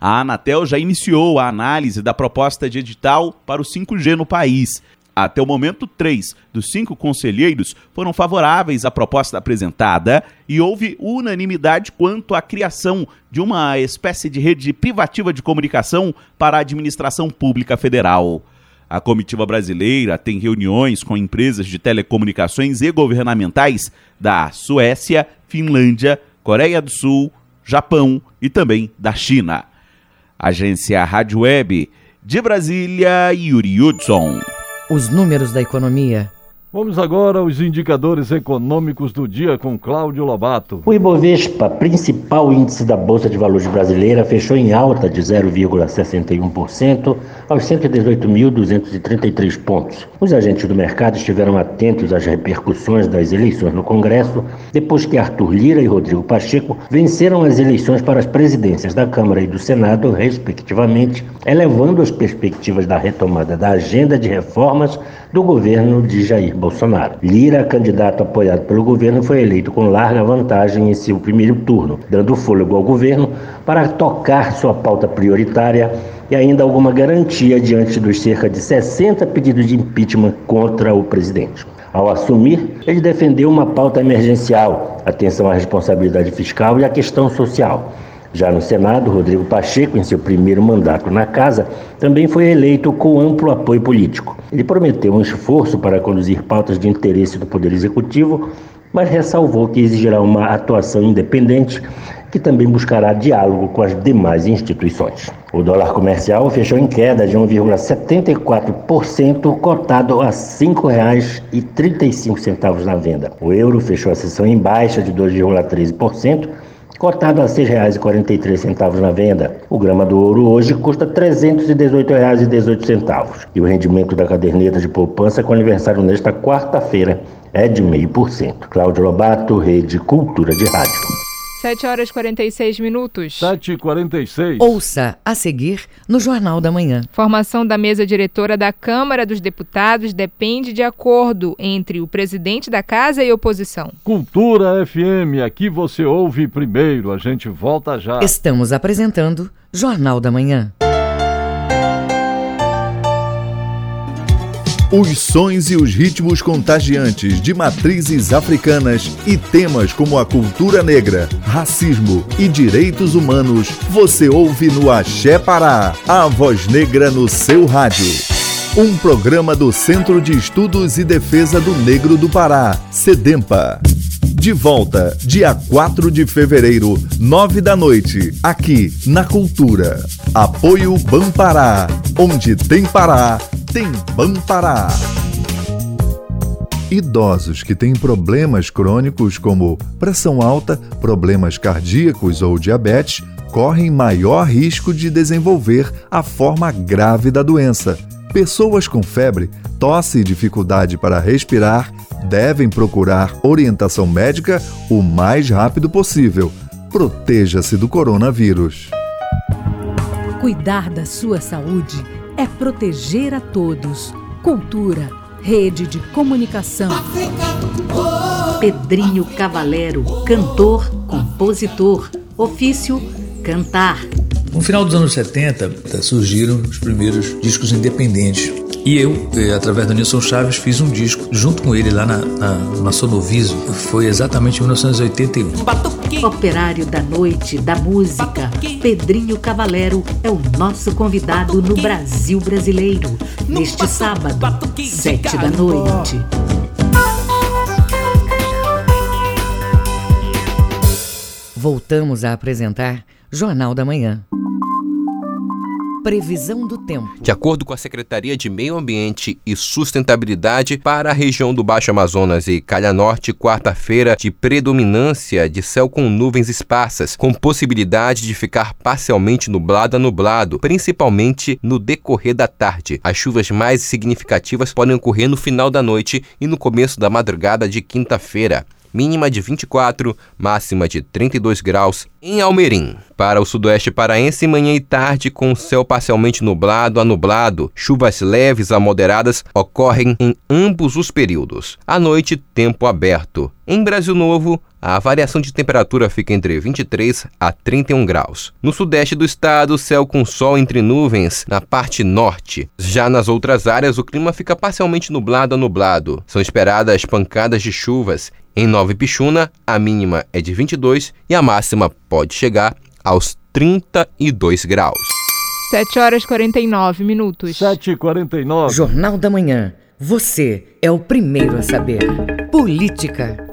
A Anatel já iniciou a análise da proposta de edital para o 5G no país. Até o momento, três dos cinco conselheiros foram favoráveis à proposta apresentada e houve unanimidade quanto à criação de uma espécie de rede privativa de comunicação para a administração pública federal. A comitiva brasileira tem reuniões com empresas de telecomunicações e governamentais da Suécia, Finlândia, Coreia do Sul, Japão e também da China. Agência Rádio Web de Brasília, Yuri Hudson. Os números da economia Vamos agora aos indicadores econômicos do dia com Cláudio Lobato. O Ibovespa, principal índice da Bolsa de Valores brasileira, fechou em alta de 0,61% aos 118.233 pontos. Os agentes do mercado estiveram atentos às repercussões das eleições no Congresso, depois que Arthur Lira e Rodrigo Pacheco venceram as eleições para as presidências da Câmara e do Senado, respectivamente, elevando as perspectivas da retomada da agenda de reformas do governo de Jair Bolsonaro. Lira, candidato apoiado pelo governo, foi eleito com larga vantagem em seu primeiro turno, dando fôlego ao governo para tocar sua pauta prioritária e ainda alguma garantia diante dos cerca de 60 pedidos de impeachment contra o presidente. Ao assumir, ele defendeu uma pauta emergencial, atenção à responsabilidade fiscal e à questão social. Já no Senado, Rodrigo Pacheco, em seu primeiro mandato na casa, também foi eleito com amplo apoio político. Ele prometeu um esforço para conduzir pautas de interesse do Poder Executivo mas ressalvou que exigirá uma atuação independente que também buscará diálogo com as demais instituições. O dólar comercial fechou em queda de 1,74%, cotado a R$ 5,35 na venda. O euro fechou a sessão em baixa de 2,13%, cotado a R$ 6,43 na venda. O grama do ouro hoje custa R$ 318,18 e o rendimento da caderneta de poupança com aniversário nesta quarta-feira é de 0,5%. Cláudio Lobato, Rede Cultura de Rádio. 7 horas e 46 minutos. 7 e 46. Ouça a seguir no Jornal da Manhã. Formação da mesa diretora da Câmara dos Deputados depende de acordo entre o presidente da casa e oposição. Cultura FM, aqui você ouve primeiro. A gente volta já. Estamos apresentando Jornal da Manhã. Os sons e os ritmos contagiantes de matrizes africanas e temas como a cultura negra, racismo e direitos humanos você ouve no Axé Pará, a voz negra no seu rádio. Um programa do Centro de Estudos e Defesa do Negro do Pará, SEDEMPA. De volta, dia 4 de fevereiro, 9 da noite, aqui na Cultura. Apoio Bampará. Onde tem Pará, tem Bampará. Idosos que têm problemas crônicos como pressão alta, problemas cardíacos ou diabetes correm maior risco de desenvolver a forma grave da doença. Pessoas com febre, tosse e dificuldade para respirar devem procurar orientação médica o mais rápido possível. Proteja-se do coronavírus. Cuidar da sua saúde é proteger a todos. Cultura, rede de comunicação. Pedrinho Cavalero, cantor, compositor, ofício, cantar. No final dos anos 70, surgiram os primeiros discos independentes e eu, eh, através do Nilson Chaves, fiz um disco junto com ele lá na, na, na Sonoviso. Foi exatamente em 1981. Operário da noite, da música, Pedrinho Cavalero é o nosso convidado no Brasil Brasileiro. Neste sábado, sete da noite. Voltamos a apresentar Jornal da Manhã. Previsão do tempo. De acordo com a Secretaria de Meio Ambiente e Sustentabilidade, para a região do Baixo Amazonas e Calha Norte, quarta-feira de predominância de céu com nuvens esparsas, com possibilidade de ficar parcialmente nublado a nublado, principalmente no decorrer da tarde. As chuvas mais significativas podem ocorrer no final da noite e no começo da madrugada de quinta-feira mínima de 24, máxima de 32 graus em Almerim. Para o sudoeste paraense, manhã e tarde com céu parcialmente nublado a nublado. Chuvas leves a moderadas ocorrem em ambos os períodos. À noite, tempo aberto. Em Brasil Novo, a variação de temperatura fica entre 23 a 31 graus. No sudeste do estado, céu com sol entre nuvens na parte norte. Já nas outras áreas, o clima fica parcialmente nublado a nublado. São esperadas pancadas de chuvas em Nova Ipixuna, a mínima é de 22 e a máxima pode chegar aos 32 graus. 7 horas e 49 minutos. 7 e 49. Jornal da Manhã. Você é o primeiro a saber. Política.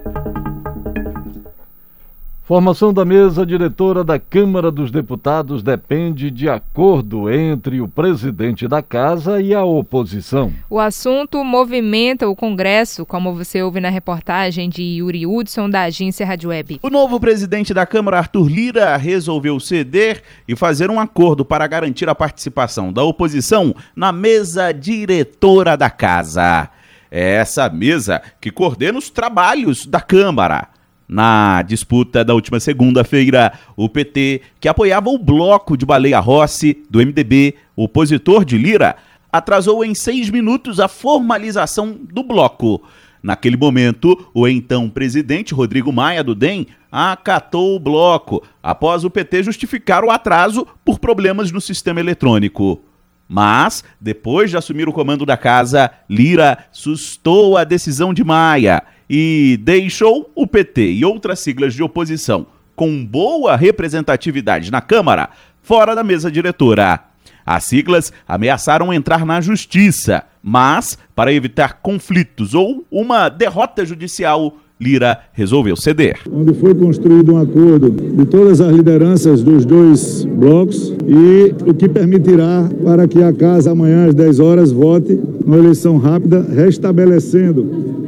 Formação da mesa diretora da Câmara dos Deputados depende de acordo entre o presidente da casa e a oposição. O assunto movimenta o Congresso, como você ouve na reportagem de Yuri Hudson, da agência Rádio Web. O novo presidente da Câmara, Arthur Lira, resolveu ceder e fazer um acordo para garantir a participação da oposição na mesa diretora da casa. É essa mesa que coordena os trabalhos da Câmara. Na disputa da última segunda-feira, o PT, que apoiava o bloco de Baleia Rossi, do MDB, opositor de Lira, atrasou em seis minutos a formalização do bloco. Naquele momento, o então presidente Rodrigo Maia do DEM acatou o bloco, após o PT justificar o atraso por problemas no sistema eletrônico. Mas, depois de assumir o comando da casa, Lira sustou a decisão de Maia e deixou o PT e outras siglas de oposição com boa representatividade na Câmara fora da mesa diretora. As siglas ameaçaram entrar na justiça, mas, para evitar conflitos ou uma derrota judicial, Lira resolveu ceder. Onde foi construído um acordo de todas as lideranças dos dois blocos e o que permitirá para que a casa amanhã às 10 horas vote uma eleição rápida, restabelecendo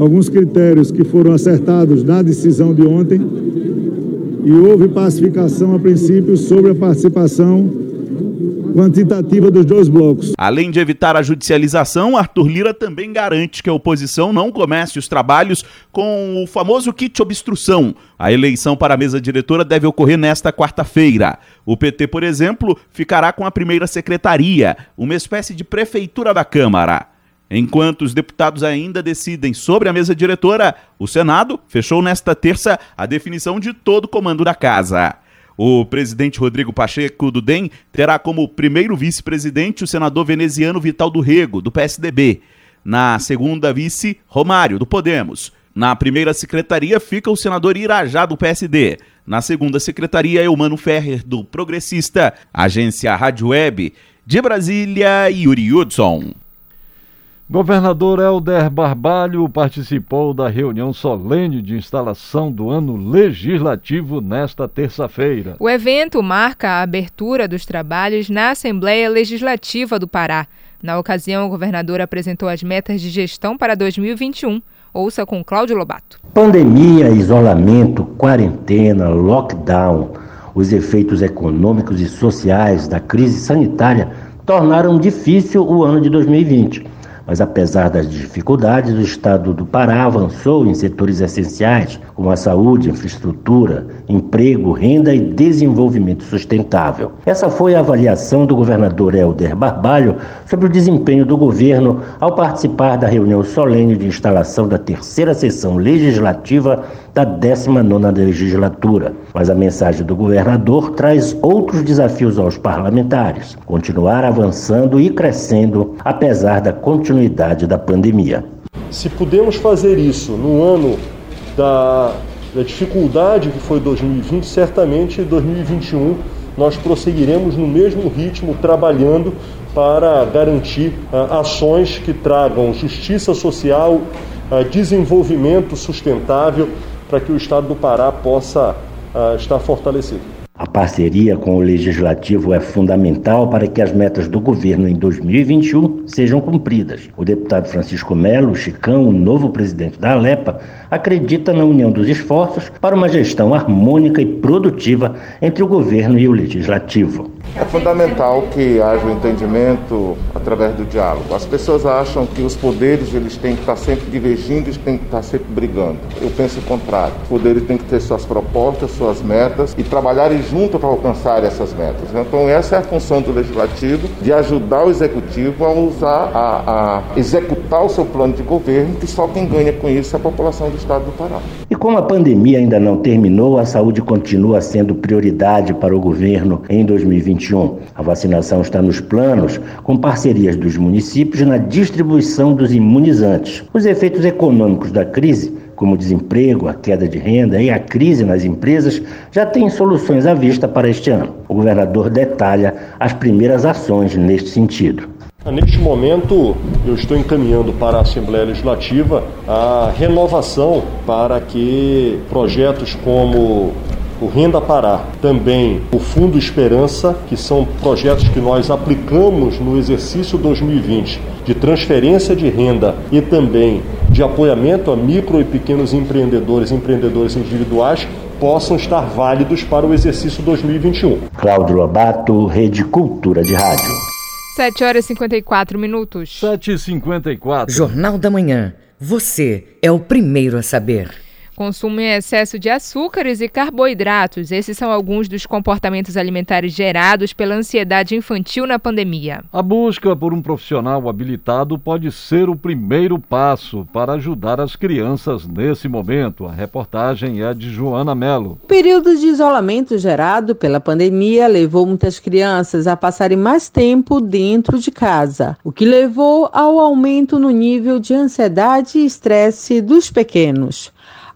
alguns critérios que foram acertados na decisão de ontem e houve pacificação a princípio sobre a participação quantitativa dos dois blocos. Além de evitar a judicialização, Arthur Lira também garante que a oposição não comece os trabalhos com o famoso kit obstrução. A eleição para a mesa diretora deve ocorrer nesta quarta-feira. O PT, por exemplo, ficará com a primeira secretaria, uma espécie de prefeitura da Câmara. Enquanto os deputados ainda decidem sobre a mesa diretora, o Senado fechou nesta terça a definição de todo o comando da casa. O presidente Rodrigo Pacheco do DEM terá como primeiro vice-presidente o senador veneziano Vital do Rego, do PSDB. Na segunda vice, Romário, do Podemos. Na primeira secretaria fica o senador Irajá, do PSD. Na segunda secretaria, Eumano Ferrer, do Progressista. Agência Rádio Web. De Brasília, Yuri Hudson. Governador Helder Barbalho participou da reunião solene de instalação do ano legislativo nesta terça-feira. O evento marca a abertura dos trabalhos na Assembleia Legislativa do Pará. Na ocasião, o governador apresentou as metas de gestão para 2021. Ouça com Cláudio Lobato. Pandemia, isolamento, quarentena, lockdown, os efeitos econômicos e sociais da crise sanitária tornaram difícil o ano de 2020 mas apesar das dificuldades, o estado do Pará avançou em setores essenciais, como a saúde, infraestrutura, emprego, renda e desenvolvimento sustentável. Essa foi a avaliação do governador Helder Barbalho sobre o desempenho do governo ao participar da reunião solene de instalação da terceira sessão legislativa da 19ª legislatura. Mas a mensagem do governador traz outros desafios aos parlamentares: continuar avançando e crescendo apesar da continuidade da pandemia. Se pudermos fazer isso no ano da, da dificuldade que foi 2020, certamente 2021 nós prosseguiremos no mesmo ritmo trabalhando para garantir uh, ações que tragam justiça social, uh, desenvolvimento sustentável para que o Estado do Pará possa uh, estar fortalecido. A parceria com o Legislativo é fundamental para que as metas do governo em 2021 sejam cumpridas. O deputado Francisco Melo, Chicão, o novo presidente da Alepa, acredita na união dos esforços para uma gestão harmônica e produtiva entre o governo e o Legislativo. É fundamental que haja o um entendimento através do diálogo. As pessoas acham que os poderes eles têm que estar sempre divergindo, e têm que estar sempre brigando. Eu penso o contrário. Os poderes têm que ter suas propostas, suas metas e trabalharem junto para alcançar essas metas. Então essa é a função do legislativo, de ajudar o executivo a usar, a, a executar o seu plano de governo, que só quem ganha com isso é a população do estado do Pará. E como a pandemia ainda não terminou, a saúde continua sendo prioridade para o governo em 2021. 2021. A vacinação está nos planos, com parcerias dos municípios na distribuição dos imunizantes. Os efeitos econômicos da crise como o desemprego, a queda de renda e a crise nas empresas, já têm soluções à vista para este ano. O governador detalha as primeiras ações neste sentido. Neste momento, eu estou encaminhando para a Assembleia Legislativa a renovação para que projetos como o Renda Pará, também o Fundo Esperança, que são projetos que nós aplicamos no exercício 2020 de transferência de renda e também de apoiamento a micro e pequenos empreendedores empreendedores individuais possam estar válidos para o exercício 2021. Cláudio Lobato, Rede Cultura de Rádio. 7 horas e 54 minutos. 7 e 54. Jornal da Manhã. Você é o primeiro a saber. Consumo em excesso de açúcares e carboidratos. Esses são alguns dos comportamentos alimentares gerados pela ansiedade infantil na pandemia. A busca por um profissional habilitado pode ser o primeiro passo para ajudar as crianças nesse momento. A reportagem é de Joana Mello. O período de isolamento gerado pela pandemia levou muitas crianças a passarem mais tempo dentro de casa, o que levou ao aumento no nível de ansiedade e estresse dos pequenos.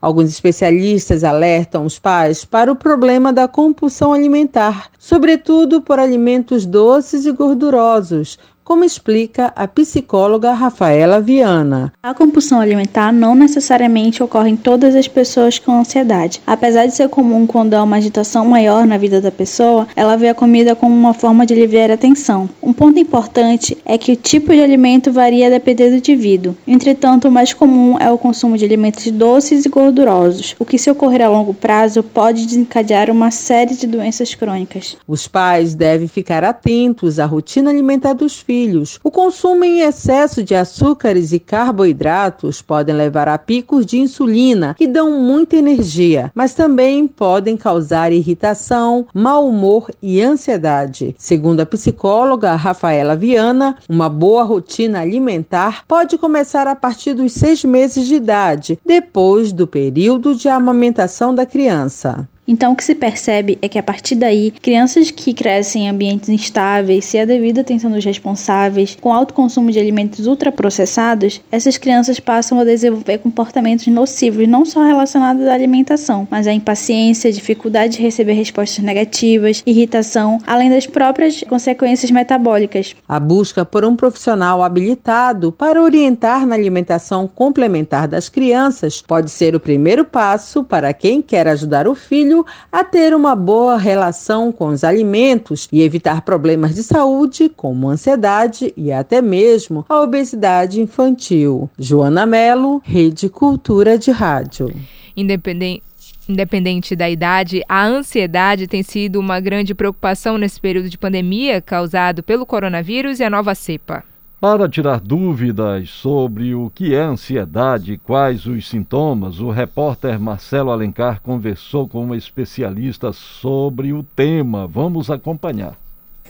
Alguns especialistas alertam os pais para o problema da compulsão alimentar, sobretudo por alimentos doces e gordurosos, como explica a psicóloga Rafaela Viana. A compulsão alimentar não necessariamente ocorre em todas as pessoas com ansiedade. Apesar de ser comum quando há uma agitação maior na vida da pessoa, ela vê a comida como uma forma de aliviar a tensão. Um ponto importante é que o tipo de alimento varia a depender do indivíduo. Entretanto, o mais comum é o consumo de alimentos doces e gordurosos, o que, se ocorrer a longo prazo, pode desencadear uma série de doenças crônicas. Os pais devem ficar atentos à rotina alimentar dos filhos. O consumo em excesso de açúcares e carboidratos podem levar a picos de insulina, que dão muita energia, mas também podem causar irritação, mau humor e ansiedade. Segundo a psicóloga Rafaela Viana, uma boa rotina alimentar pode começar a partir dos seis meses de idade, depois do período de amamentação da criança. Então, o que se percebe é que a partir daí, crianças que crescem em ambientes instáveis, se a devida atenção dos responsáveis, com alto consumo de alimentos ultraprocessados, essas crianças passam a desenvolver comportamentos nocivos não só relacionados à alimentação, mas à impaciência, dificuldade de receber respostas negativas, irritação, além das próprias consequências metabólicas. A busca por um profissional habilitado para orientar na alimentação complementar das crianças pode ser o primeiro passo para quem quer ajudar o filho filho a ter uma boa relação com os alimentos e evitar problemas de saúde, como ansiedade e até mesmo a obesidade infantil. Joana Melo, Rede Cultura de Rádio. Independente. Independente da idade, a ansiedade tem sido uma grande preocupação nesse período de pandemia causado pelo coronavírus e a nova cepa. Para tirar dúvidas sobre o que é ansiedade e quais os sintomas, o repórter Marcelo Alencar conversou com uma especialista sobre o tema. Vamos acompanhar.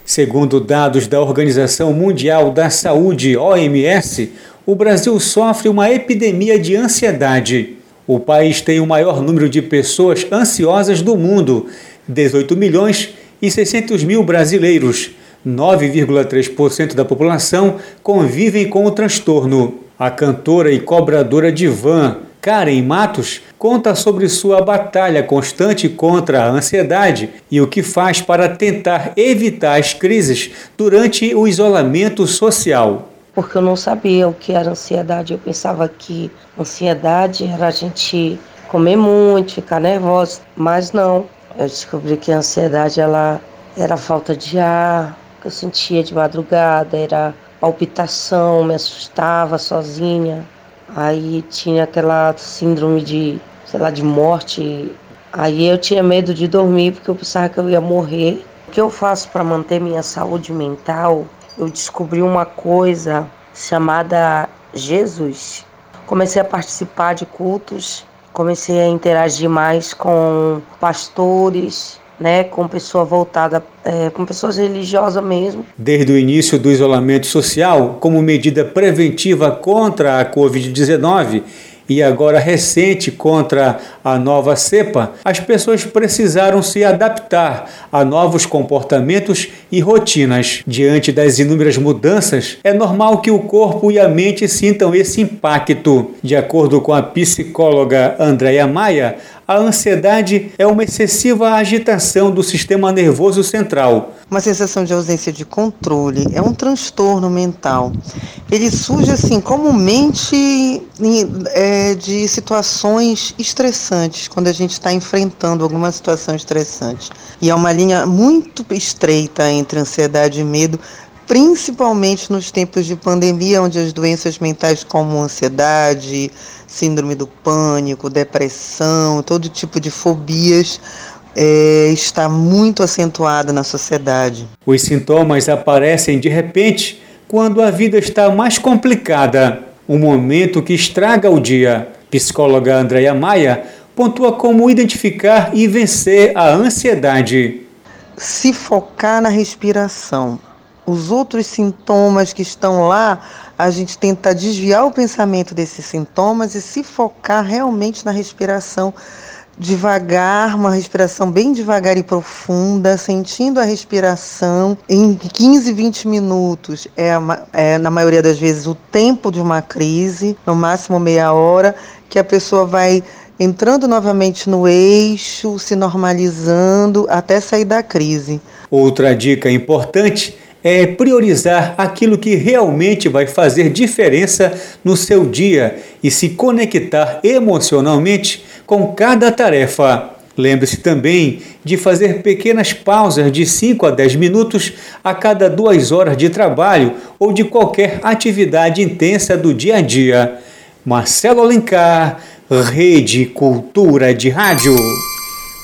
Segundo dados da Organização Mundial da Saúde, OMS, o Brasil sofre uma epidemia de ansiedade. O país tem o maior número de pessoas ansiosas do mundo, 18 milhões e 600 mil brasileiros 9,3% da população convivem com o transtorno. A cantora e cobradora de van Karen Matos conta sobre sua batalha constante contra a ansiedade e o que faz para tentar evitar as crises durante o isolamento social. Porque eu não sabia o que era ansiedade, eu pensava que ansiedade era a gente comer muito, ficar nervosa, mas não. Eu descobri que a ansiedade ela era falta de ar, que eu sentia de madrugada, era palpitação, me assustava sozinha. Aí tinha aquela síndrome de, sei lá, de morte. Aí eu tinha medo de dormir porque eu pensava que eu ia morrer. O que eu faço para manter minha saúde mental? Eu descobri uma coisa chamada Jesus. Comecei a participar de cultos, comecei a interagir mais com pastores, né, com pessoa voltada, é, com pessoas religiosas mesmo. Desde o início do isolamento social, como medida preventiva contra a Covid-19, e agora recente contra a nova cepa, as pessoas precisaram se adaptar a novos comportamentos e rotinas. Diante das inúmeras mudanças, é normal que o corpo e a mente sintam esse impacto. De acordo com a psicóloga Andréia Maia, a ansiedade é uma excessiva agitação do sistema nervoso central. Uma sensação de ausência de controle, é um transtorno mental. Ele surge assim comumente é, de situações estressantes, quando a gente está enfrentando alguma situação estressante. E é uma linha muito estreita entre ansiedade e medo, principalmente nos tempos de pandemia, onde as doenças mentais como ansiedade, síndrome do pânico, depressão, todo tipo de fobias é, está muito acentuada na sociedade. Os sintomas aparecem de repente quando a vida está mais complicada, um momento que estraga o dia. Psicóloga Andréia Maia pontua como identificar e vencer a ansiedade. Se focar na respiração. Os outros sintomas que estão lá a gente tenta desviar o pensamento desses sintomas e se focar realmente na respiração devagar, uma respiração bem devagar e profunda, sentindo a respiração em 15, 20 minutos. É, é, na maioria das vezes o tempo de uma crise, no máximo meia hora, que a pessoa vai entrando novamente no eixo, se normalizando até sair da crise. Outra dica importante é priorizar aquilo que realmente vai fazer diferença no seu dia e se conectar emocionalmente com cada tarefa. Lembre-se também de fazer pequenas pausas de 5 a 10 minutos a cada duas horas de trabalho ou de qualquer atividade intensa do dia a dia. Marcelo Alencar, Rede Cultura de Rádio.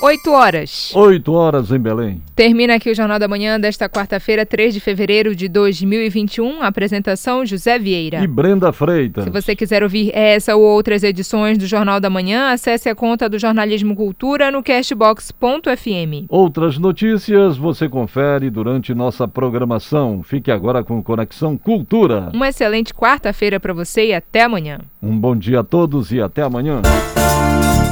8 horas. 8 horas em Belém. Termina aqui o Jornal da Manhã desta quarta-feira, 3 de fevereiro de 2021. Apresentação José Vieira. E Brenda Freitas. Se você quiser ouvir essa ou outras edições do Jornal da Manhã, acesse a conta do Jornalismo Cultura no castbox.fm. Outras notícias você confere durante nossa programação. Fique agora com Conexão Cultura. Uma excelente quarta-feira para você e até amanhã. Um bom dia a todos e até amanhã.